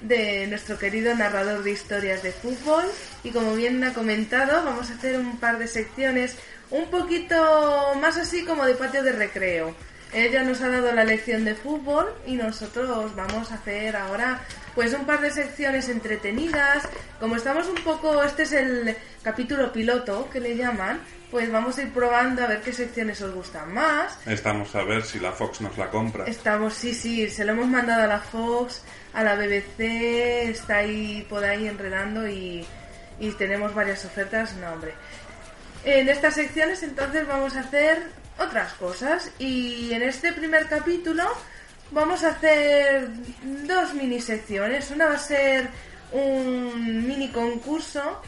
de nuestro querido narrador de historias de fútbol y como bien ha comentado vamos a hacer un par de secciones un poquito más así como de patio de recreo. Ella nos ha dado la lección de fútbol y nosotros vamos a hacer ahora pues un par de secciones entretenidas. Como estamos un poco, este es el capítulo piloto que le llaman, pues vamos a ir probando a ver qué secciones os gustan más. Estamos a ver si la Fox nos la compra. Estamos, sí, sí, se lo hemos mandado a la Fox, a la BBC, está ahí por ahí enredando y, y tenemos varias ofertas, no hombre. En estas secciones entonces vamos a hacer otras cosas y en este primer capítulo vamos a hacer dos mini secciones. Una va a ser un mini concurso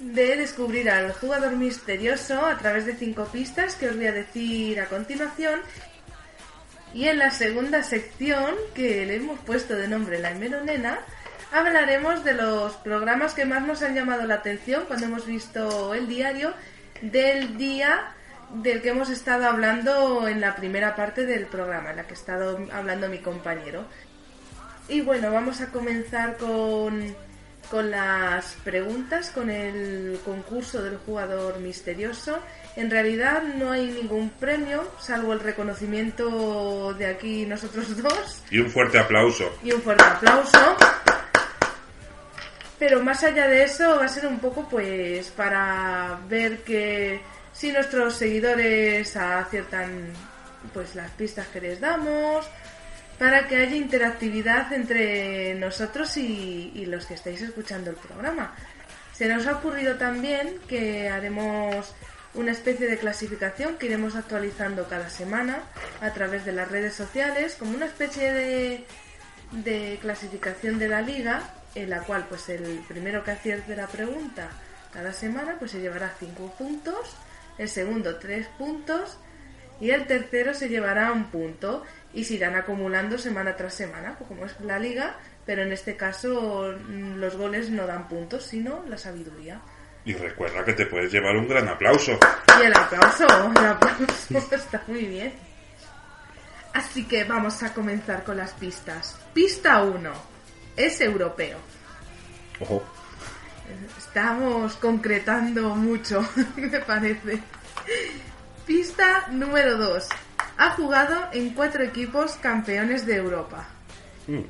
de descubrir al jugador misterioso a través de cinco pistas que os voy a decir a continuación y en la segunda sección, que le hemos puesto de nombre La Nena, hablaremos de los programas que más nos han llamado la atención cuando hemos visto el diario del día del que hemos estado hablando en la primera parte del programa, en la que ha estado hablando mi compañero. Y bueno, vamos a comenzar con, con las preguntas, con el concurso del jugador misterioso. En realidad no hay ningún premio, salvo el reconocimiento de aquí nosotros dos Y un fuerte aplauso. y un fuerte aplauso. Pero más allá de eso va a ser un poco pues para ver que si nuestros seguidores aciertan pues las pistas que les damos, para que haya interactividad entre nosotros y, los que estáis escuchando el programa. Se nos ha ocurrido también que haremos una especie de clasificación que iremos actualizando cada semana a través de las redes sociales, como una especie de, de clasificación de la liga, en la cual pues el primero que acierte la pregunta cada semana pues se llevará 5 puntos, el segundo 3 puntos y el tercero se llevará un punto y se irán acumulando semana tras semana, pues como es la liga, pero en este caso mm, los goles no dan puntos, sino la sabiduría. Y recuerda que te puedes llevar un gran aplauso. Y el aplauso, el aplauso está muy bien. Así que vamos a comenzar con las pistas. Pista 1. Es europeo. Ojo. Estamos concretando mucho, me parece. Pista número 2. Ha jugado en cuatro equipos campeones de Europa. Mm.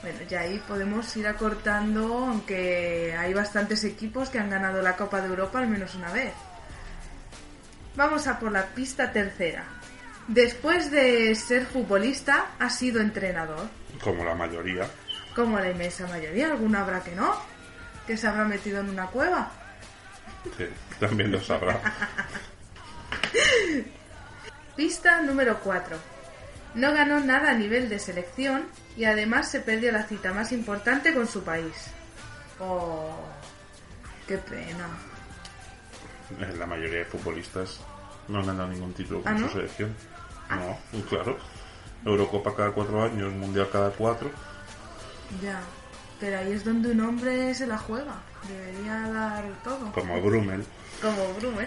Bueno, ya ahí podemos ir acortando, aunque hay bastantes equipos que han ganado la Copa de Europa al menos una vez. Vamos a por la pista tercera. Después de ser futbolista, ha sido entrenador. Como la mayoría. Como la inmensa mayoría, alguna habrá que no, que se habrá metido en una cueva. Sí, también lo sabrá. Pista número 4. No ganó nada a nivel de selección y además se perdió la cita más importante con su país. Oh, qué pena. La mayoría de futbolistas no han ganado ningún título con ¿Ah, su no? selección. No, muy claro. Eurocopa cada cuatro años, Mundial cada cuatro. Ya, pero ahí es donde un hombre se la juega. Debería dar todo. Como Brummel. Como Brume.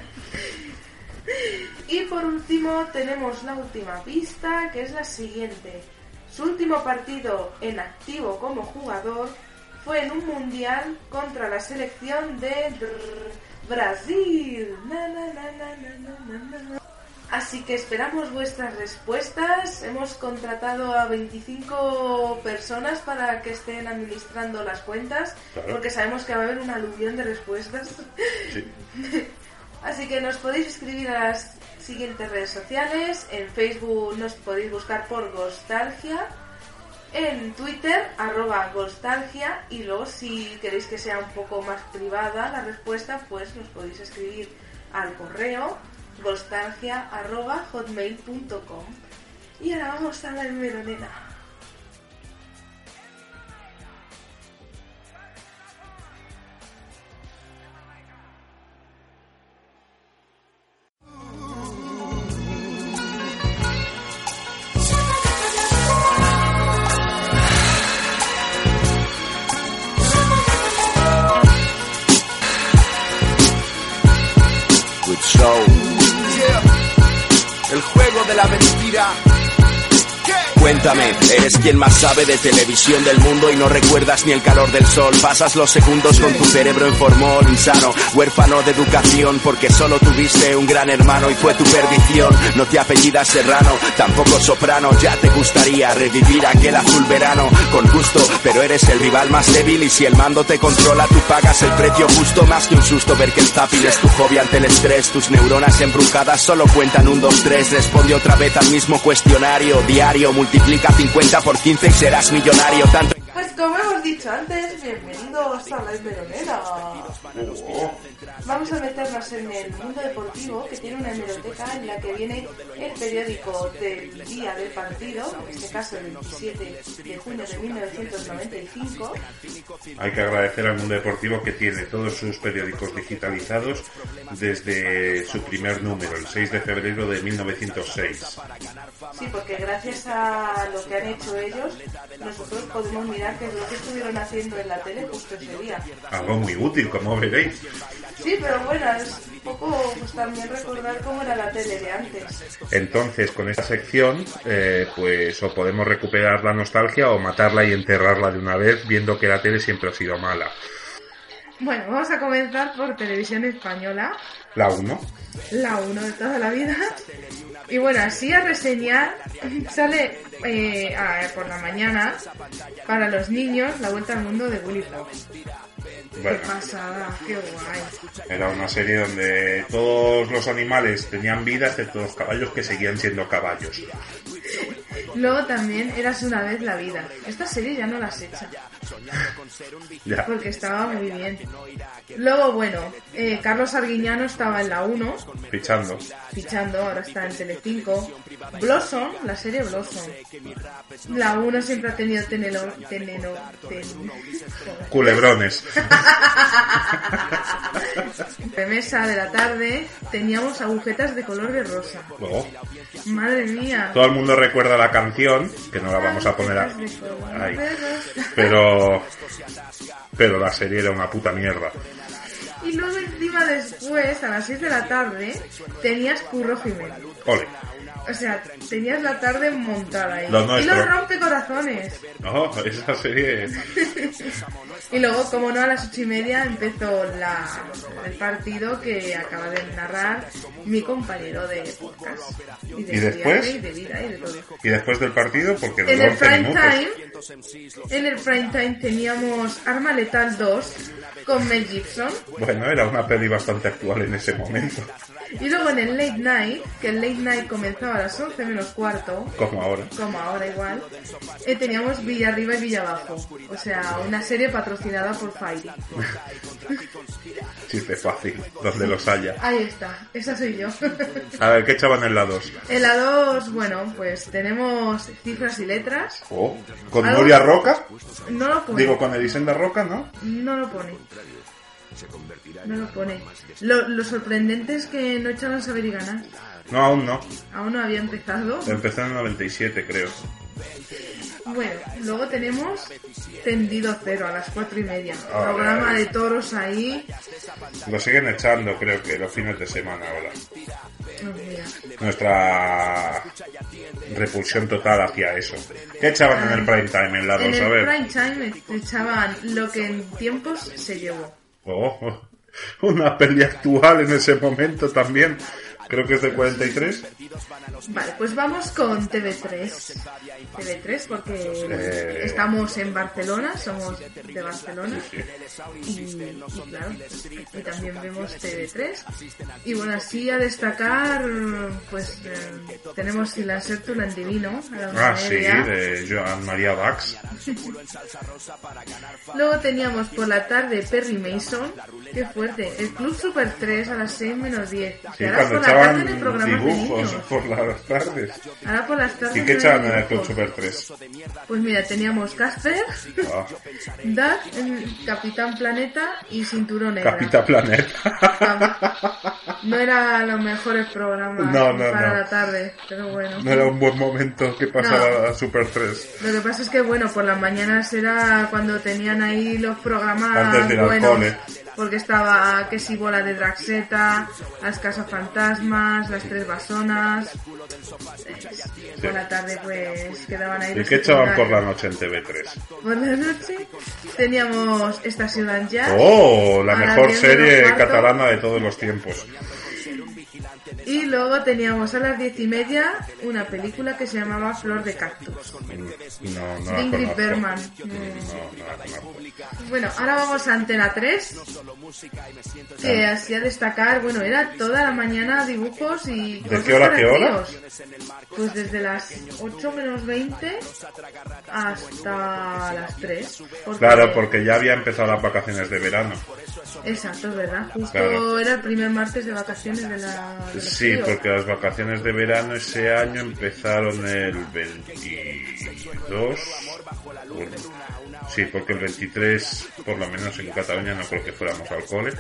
Y por último tenemos la última pista, que es la siguiente. Su último partido en activo como jugador fue en un mundial contra la selección de Brasil. Na, na, na. Así que esperamos vuestras respuestas. Hemos contratado a 25 personas para que estén administrando las cuentas, Claro. porque sabemos que va a haber una aluvión de respuestas. Sí. Así que nos podéis escribir a las siguientes redes sociales. En Facebook nos podéis buscar por Gostalgia. En Twitter, arroba Gostalgia. Y luego, si queréis que sea un poco más privada la respuesta, pues nos podéis escribir al correo gostalgia arroba hotmail.com. Y ahora vamos a la meronera. Mentira. Cuéntame, eres quien más sabe de televisión del mundo y no recuerdas ni el calor del sol. Pasas los segundos con tu cerebro en formol, insano, huérfano de educación, porque solo tuviste un gran hermano y fue tu perdición. No te apellidas Serrano, tampoco Soprano, ya te gustaría revivir aquel azul verano con gusto, pero eres el rival más débil y si el mando te controla, tú pagas el precio justo más que un susto ver que el tapping es tu hobby ante el estrés. Tus neuronas embrujadas solo cuentan un, dos, tres. Responde otra vez al mismo cuestionario diario. Multiplica 50 por 15 y serás millonario. Tanto dicho antes, bienvenidos a la meronera. Vamos a meternos en el mundo deportivo que tiene una hemeroteca en la que viene el periódico del día del partido, en este caso el 27 de junio de 1995. Hay que agradecer al mundo deportivo que tiene todos sus periódicos digitalizados desde su primer número, el 6 de febrero de 1906. Sí, porque gracias a lo que han hecho ellos, nosotros podemos mirar qué es lo que estuvieron haciendo en la tele justo ese día. Algo muy útil, como veréis. Sí, pero bueno, es un poco pues, también recordar cómo era la tele de antes. Entonces, con esta sección, eh, pues o podemos recuperar la nostalgia o matarla y enterrarla de una vez, viendo que la tele siempre ha sido mala. Bueno, vamos a comenzar por televisión española, La 1. la 1 de toda la vida. Y bueno, así a reseñar, sale eh, a- por la mañana para los niños la vuelta al mundo de Willy. Qué Bueno, pasada, qué guay. era una serie donde todos los animales tenían vida, excepto los caballos que seguían siendo caballos. Luego también Eras una vez la vida. Esta serie ya no las echa, Ya. porque estaba muy bien. Luego, bueno, eh, Carlos Arguiñano estaba en la 1, Fichando. fichando, ahora está en Telecinco. Blossom, la serie Blossom. La 1 siempre ha tenido tenelo, teneno, ten- Culebrones. De mesa de la tarde teníamos agujetas de color de rosa. Madre mía. todo el mundo recuerda la canción, que no la vamos a poner a... Agujetas de color Ay. de rosa. Pero... Pero la serie era una puta mierda. Y luego encima después, a las 6 de la tarde, tenías Curro Jiménez. Ole. O sea, tenías la tarde montada ahí. Lo y los rompecorazones. No, esa serie... Y luego, como no, a las ocho y media empezó la, el partido que acaba de narrar mi compañero de podcast. Y de ¿Y después? Y de vida y de todo. Y después del partido, porque En el 11 prime time, en el prime time teníamos Arma Letal 2 con Mel Gibson. Bueno, era una peli bastante actual en ese momento. Y luego en el late night, que el late night comenzaba a las 11 menos cuarto, Como ahora. como ahora igual, eh, teníamos Villa Arriba y Villa Abajo. O sea, una serie patrocinada por Fairy. Chiste fácil, donde los haya. Ahí está, esa soy yo. A ver, ¿qué echaban en la 2? En la 2, bueno, pues tenemos cifras y letras. Oh, ¿Con ¿Algo? Nuria Roca? No lo pone. Digo, con Elisenda Roca, ¿no? No lo pone. No lo pone. Lo, lo sorprendente es que no echaban saber y ganar. No, aún no. Aún no había empezado. Empecé en el 97, creo. Bueno, luego tenemos Tendido Cero a las cuatro y media. Ah, Programa de toros ahí. Lo siguen echando, creo que los fines de semana ahora. Oh, mira. Nuestra repulsión total hacia eso. ¿Qué echaban en el prime time en la 2? En A el ver. prime time echaban lo que en tiempos se llevó. Oh, una peli actual en ese momento también. Creo que es de 43. Vale, pues vamos con TV3. TV3 porque Eh. estamos en Barcelona, somos de Barcelona. Y, y claro, y también vemos TV3. Y bueno, así a destacar, pues eh, tenemos en Divino. a la una Ah, y sí, de Joan María Bax. Luego teníamos por la tarde Perry Mason. Qué fuerte. El Club Super 3 a las 6 menos 10. Sí, Y ahora cuando por la tarde echaban de dibujos por las tardes. Ahora por las tardes ¿Y qué echaban en el Club. Super 3? Pues mira, teníamos Casper, Ah, el Capitán Planeta y Cinturón Negra. Capita Planeta. No era los mejores programas No, no, para no. la tarde, pero bueno. No era un buen momento que pasaba a Super 3. Lo que pasa es que, bueno, por las mañanas era cuando tenían ahí los programas Antes de ir al buenos. Porque estaba que si bola de Draxeta, las casas fantasmas, las tres basonas. Eh, Por la tarde, pues quedaban ahí ¿Y qué echaban por la noche en TV3? Por la noche teníamos Estación Jazz. ¡Oh! La mejor 10 menos serie cuarto. catalana de todos los tiempos. Y luego teníamos a las diez y media una película que se llamaba Flor de Cactus. No, no de la Ingrid. Bergman. No, no la. Bueno, ahora vamos a Antena 3. Que hacía destacar, bueno, era toda la mañana dibujos y. ¿De cosas qué hora qué hora? Pues desde las 8 menos 20 hasta las 3. Claro, porque ya había empezado las vacaciones de verano. Exacto, es verdad. Justo Claro. era el primer martes de vacaciones de la. de los Sí, porque las vacaciones de verano ese año empezaron el 22. Bueno, Sí, porque el 23, por lo menos en Cataluña, no creo que fuéramos al cole.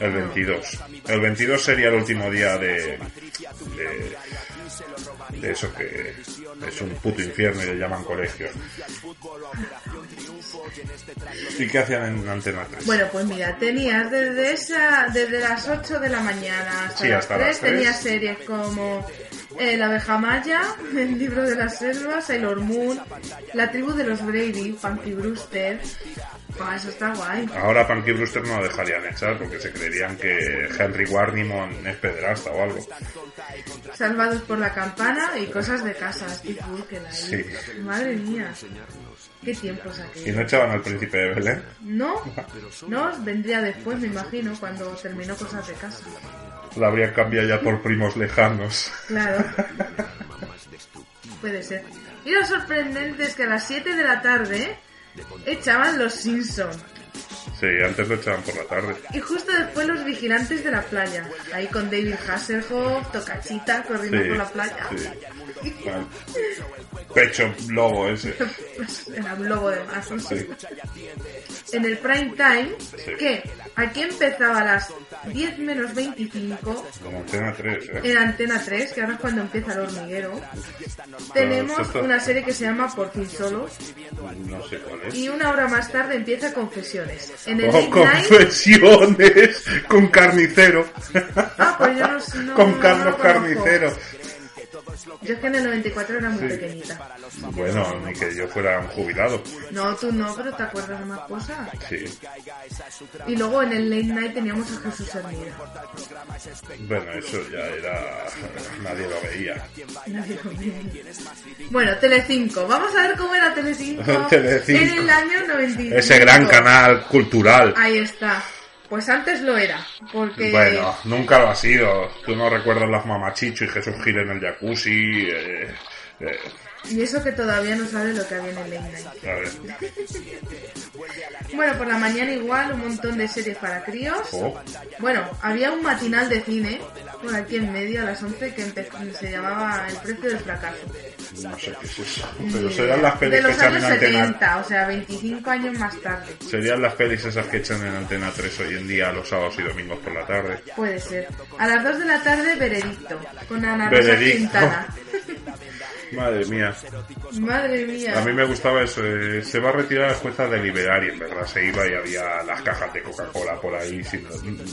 El 22. El 22 sería el último día de. de, de eso que es un puto infierno y le llaman colegio. ¿Y qué hacían en Antena 3? Bueno, pues mira, tenías desde esa, desde las 8 de la mañana hasta, Sí, las, hasta 3, las tres. tenías series como eh, La abeja maya, El libro de las selvas, Sailor Moon, La tribu de los Brady, Punky Brewster. Ah, eso está guay. Ahora Punky Brewster no lo dejarían echar porque se creerían que Henry Warnimon es pederasta o algo. Salvados por la campana y cosas de casa, Steve Burken ahí. Sí. Madre mía. Qué tiempos ¿Y aquellos. no echaban al príncipe de Belén? No, no, vendría después, me imagino, cuando terminó cosas de casa. La habrían cambiado ya por primos lejanos. Claro. Puede ser. Y lo sorprendente es que a las 7 de la tarde echaban los Simpson. Sí, antes lo echaban por la tarde. Y justo después los vigilantes de la playa. Ahí con David Hasselhoff, Tocachita, corriendo Sí, por la playa. sí. Pecho lobo ese. Era un lobo de más. Sí. En el prime time, Sí. que aquí empezaba a las 10 menos 25 Como Antena 3, ¿eh? en Antena 3, que ahora es cuando empieza el hormiguero. Tenemos una serie que se llama Por fin solos. No sé cuál es. Y una hora más tarde empieza Confesiones. En el ¡Oh, Night... confesiones! Con carnicero. Ah, pues yo no, no- Con Carlos. Carnicero. Yo es que en el 94 era muy Sí. pequeñita. Bueno, ni que yo fuera un jubilado. No, tú no, pero te acuerdas de más cosas. Sí. Y luego en el Late Night teníamos a Jesús Hermida. Bueno, eso ya era... Nadie lo veía. Nadie lo veía. Bueno, Telecinco. Vamos a ver cómo era Telecinco, Telecinco. en el año 95. Ese gran canal cultural. Ahí está. Pues antes lo era, porque... Bueno, nunca lo ha sido. Tú no recuerdas las mamachicho y Jesús Gil en el jacuzzi. eh, eh, Y eso que todavía no sabe lo que había en el late. Bueno, por la mañana igual, un montón de series para críos. Oh, Bueno, había un matinal de cine por aquí en medio a las 11 que se llamaba El precio del fracaso. no sé qué es eso. Pero serían las de pelis que los echan en años antena. 70, o sea, 25 años más tarde. Serían las pelis esas que echan en Antena 3 hoy en día, los sábados y domingos por la tarde. Puede ser. A las 2 de la tarde, Veredicto, con Ana Rosa. Quintana. Madre mía. Madre mía. A mí me gustaba eso. eh, se va a retirar la jueza de liberar y en verdad se iba y había las cajas de Coca-Cola por ahí sin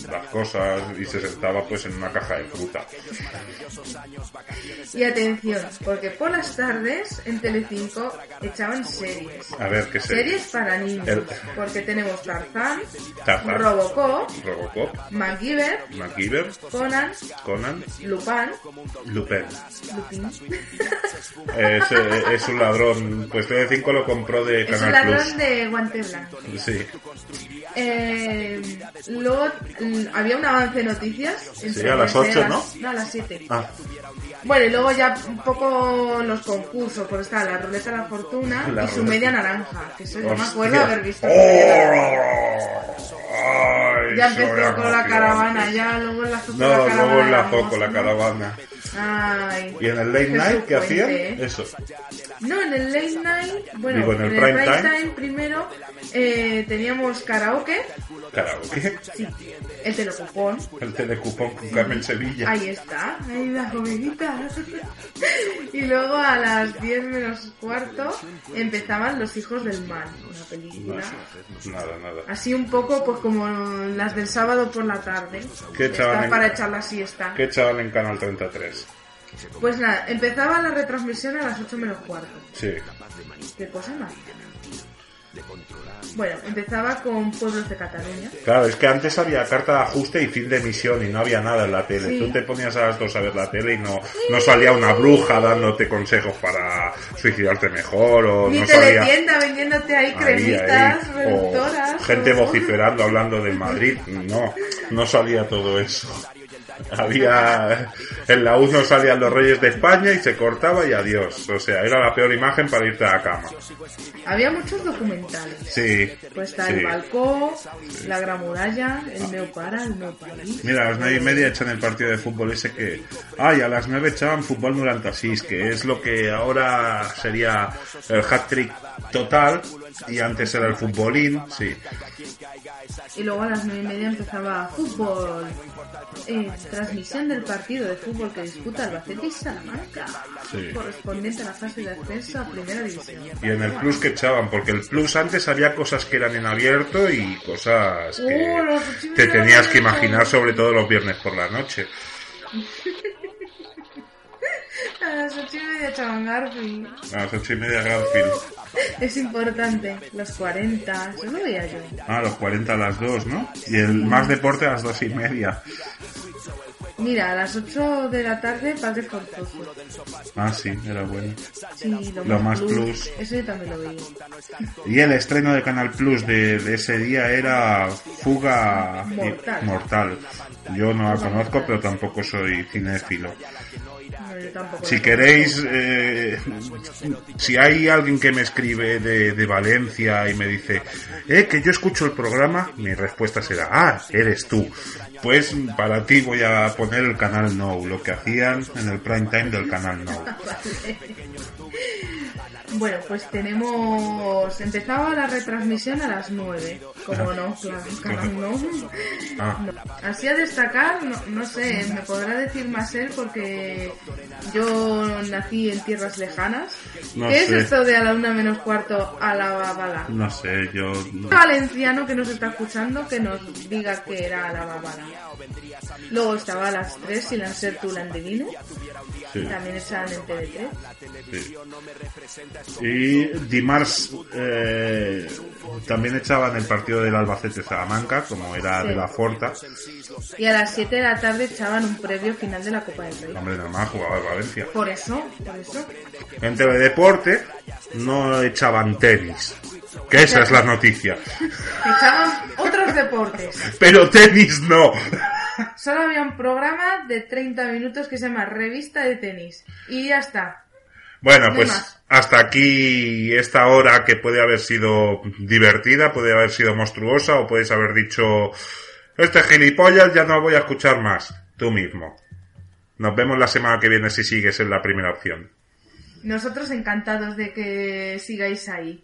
las cosas y se sentaba pues en una caja de fruta. Y atención, porque por las tardes en Telecinco echaban series. A ver qué serie. Series para niños. El- Porque tenemos Tarzán, Tarzán. Robocop, Robocop, MacGyver, MacGyver, Conan, Conan, Lupin, Lupin. Lupin. Es, eh, es un ladrón. Pues TV5 lo compró de Es un Canal ladrón Plus. de guante blanco. Sí. Eh, luego mm, había un avance de noticias. Sí, a las ocho, ¿no? No, a las 7. Ah, Bueno, y luego ya un poco los concursos, porque está la ruleta de la fortuna La y su media naranja. Que eso yo me acuerdo haber visto. ¡Oh! Ay, Ya empezó con la caravana, ya luego enlazó con No, la caravana. luego enlazó la con la caravana. Ay. ¿Y en el late night qué hacían? Eso. No, en el late night, bueno, Digo, en el en el prime time. time, primero eh, teníamos karaoke, Karaoke. sí, el telecupón, El telecupón con Carmen Sevilla. ahí está, ahí la jovenita. y luego a las 10 menos cuarto empezaban Los Hijos del Mal, una película. Nada, nada. Así un poco pues como las del sábado por la tarde. ¿Qué echaban en- para echar la siesta. ¿Qué echaban en Canal 33? Pues nada, empezaba la retransmisión a las 8 menos cuarto. Sí. ¿Qué cosa más? Bueno, empezaba con Pueblos de Cataluña. Claro, es que antes había carta de ajuste y fin de emisión y no había nada en la tele. Sí. Tú te ponías a las dos a ver la tele y no, no salía una bruja dándote consejos para suicidarte mejor o Ni no salía... teletienda vendiéndote ahí ahí, cremitas ahí, o gente o- vociferando hablando del Madrid. No, no salía todo eso. Había en la 1 salían los reyes de España y se cortaba y adiós. O sea, era la peor imagen para irte a la cama. Había muchos documentales. Sí. Pues está sí. el balcón, la gran muralla, el meu para, el meu país. Mira, a las nueve y media echan el partido de fútbol ese que... Ay, a las nueve echaban fútbol 96, que es lo que ahora sería el hat-trick total y antes era el futbolín, sí. Y luego a las nueve y media empezaba fútbol. Eh, transmisión del partido de fútbol que disputa Albacete y Salamanca. Sí. Correspondiente a la fase de ascenso a primera división. Y en el plus que echaban, porque el plus antes había cosas que eran en abierto y cosas que y te tenías que imaginar sobre todo los viernes por la noche. A las ocho y media echaban Garfield. A las ocho y media Garfield. Es importante. Los 40. Eso lo veía yo. Ah, los 40 a las 2, ¿no? Y el más deporte a las dos y media. Mira, a las 8 de la tarde, Padre Forzoso. Ah, sí, era bueno. Sí, lo, Lo más, más plus. yo también lo veía. Y el estreno de Canal Plus de, de ese día era Fuga Mortal. Mortal. Yo no la conozco, pero tampoco soy cinéfilo. Si queréis, eh, si hay alguien que me escribe de, de Valencia y me dice, eh, que yo escucho el programa, mi respuesta será, ah, eres tú. Pues para ti voy a poner el canal No, lo que hacían en el prime time del canal No. Bueno, pues tenemos. Empezaba la retransmisión a las 9. Como no, claro, canal no. Ah, No. Así a destacar, no, no sé, me podrá decir más él porque yo nací en tierras lejanas. No ¿Qué sé. es esto de a la una menos cuarto a la babala? no sé, yo... no- valenciano que nos está escuchando que nos diga que era la babala. Luego estaba a las 3 Silencer tu Landevino, sí, también estaban en TV3. sí. Y Dimarts eh, también echaban el partido del Albacete Salamanca, como era Sí. de la Forta. Y a las 7 de la tarde echaban un previo final de la Copa del Rey. Hombre, normal jugaba el Valencia. Por eso, por eso. En Teledeporte no echaban tenis. Que esa es la noticia. Echaban otros deportes. Pero tenis no. Solo había un programa de 30 minutos que se llama Revista de Tenis. Y ya está. Bueno, No pues más. hasta aquí esta hora que puede haber sido divertida, puede haber sido monstruosa o puedes haber dicho, este gilipollas ya no voy a escuchar más. Tú mismo. Nos vemos la semana que viene si sigues en la primera opción. Nosotros encantados de que sigáis ahí.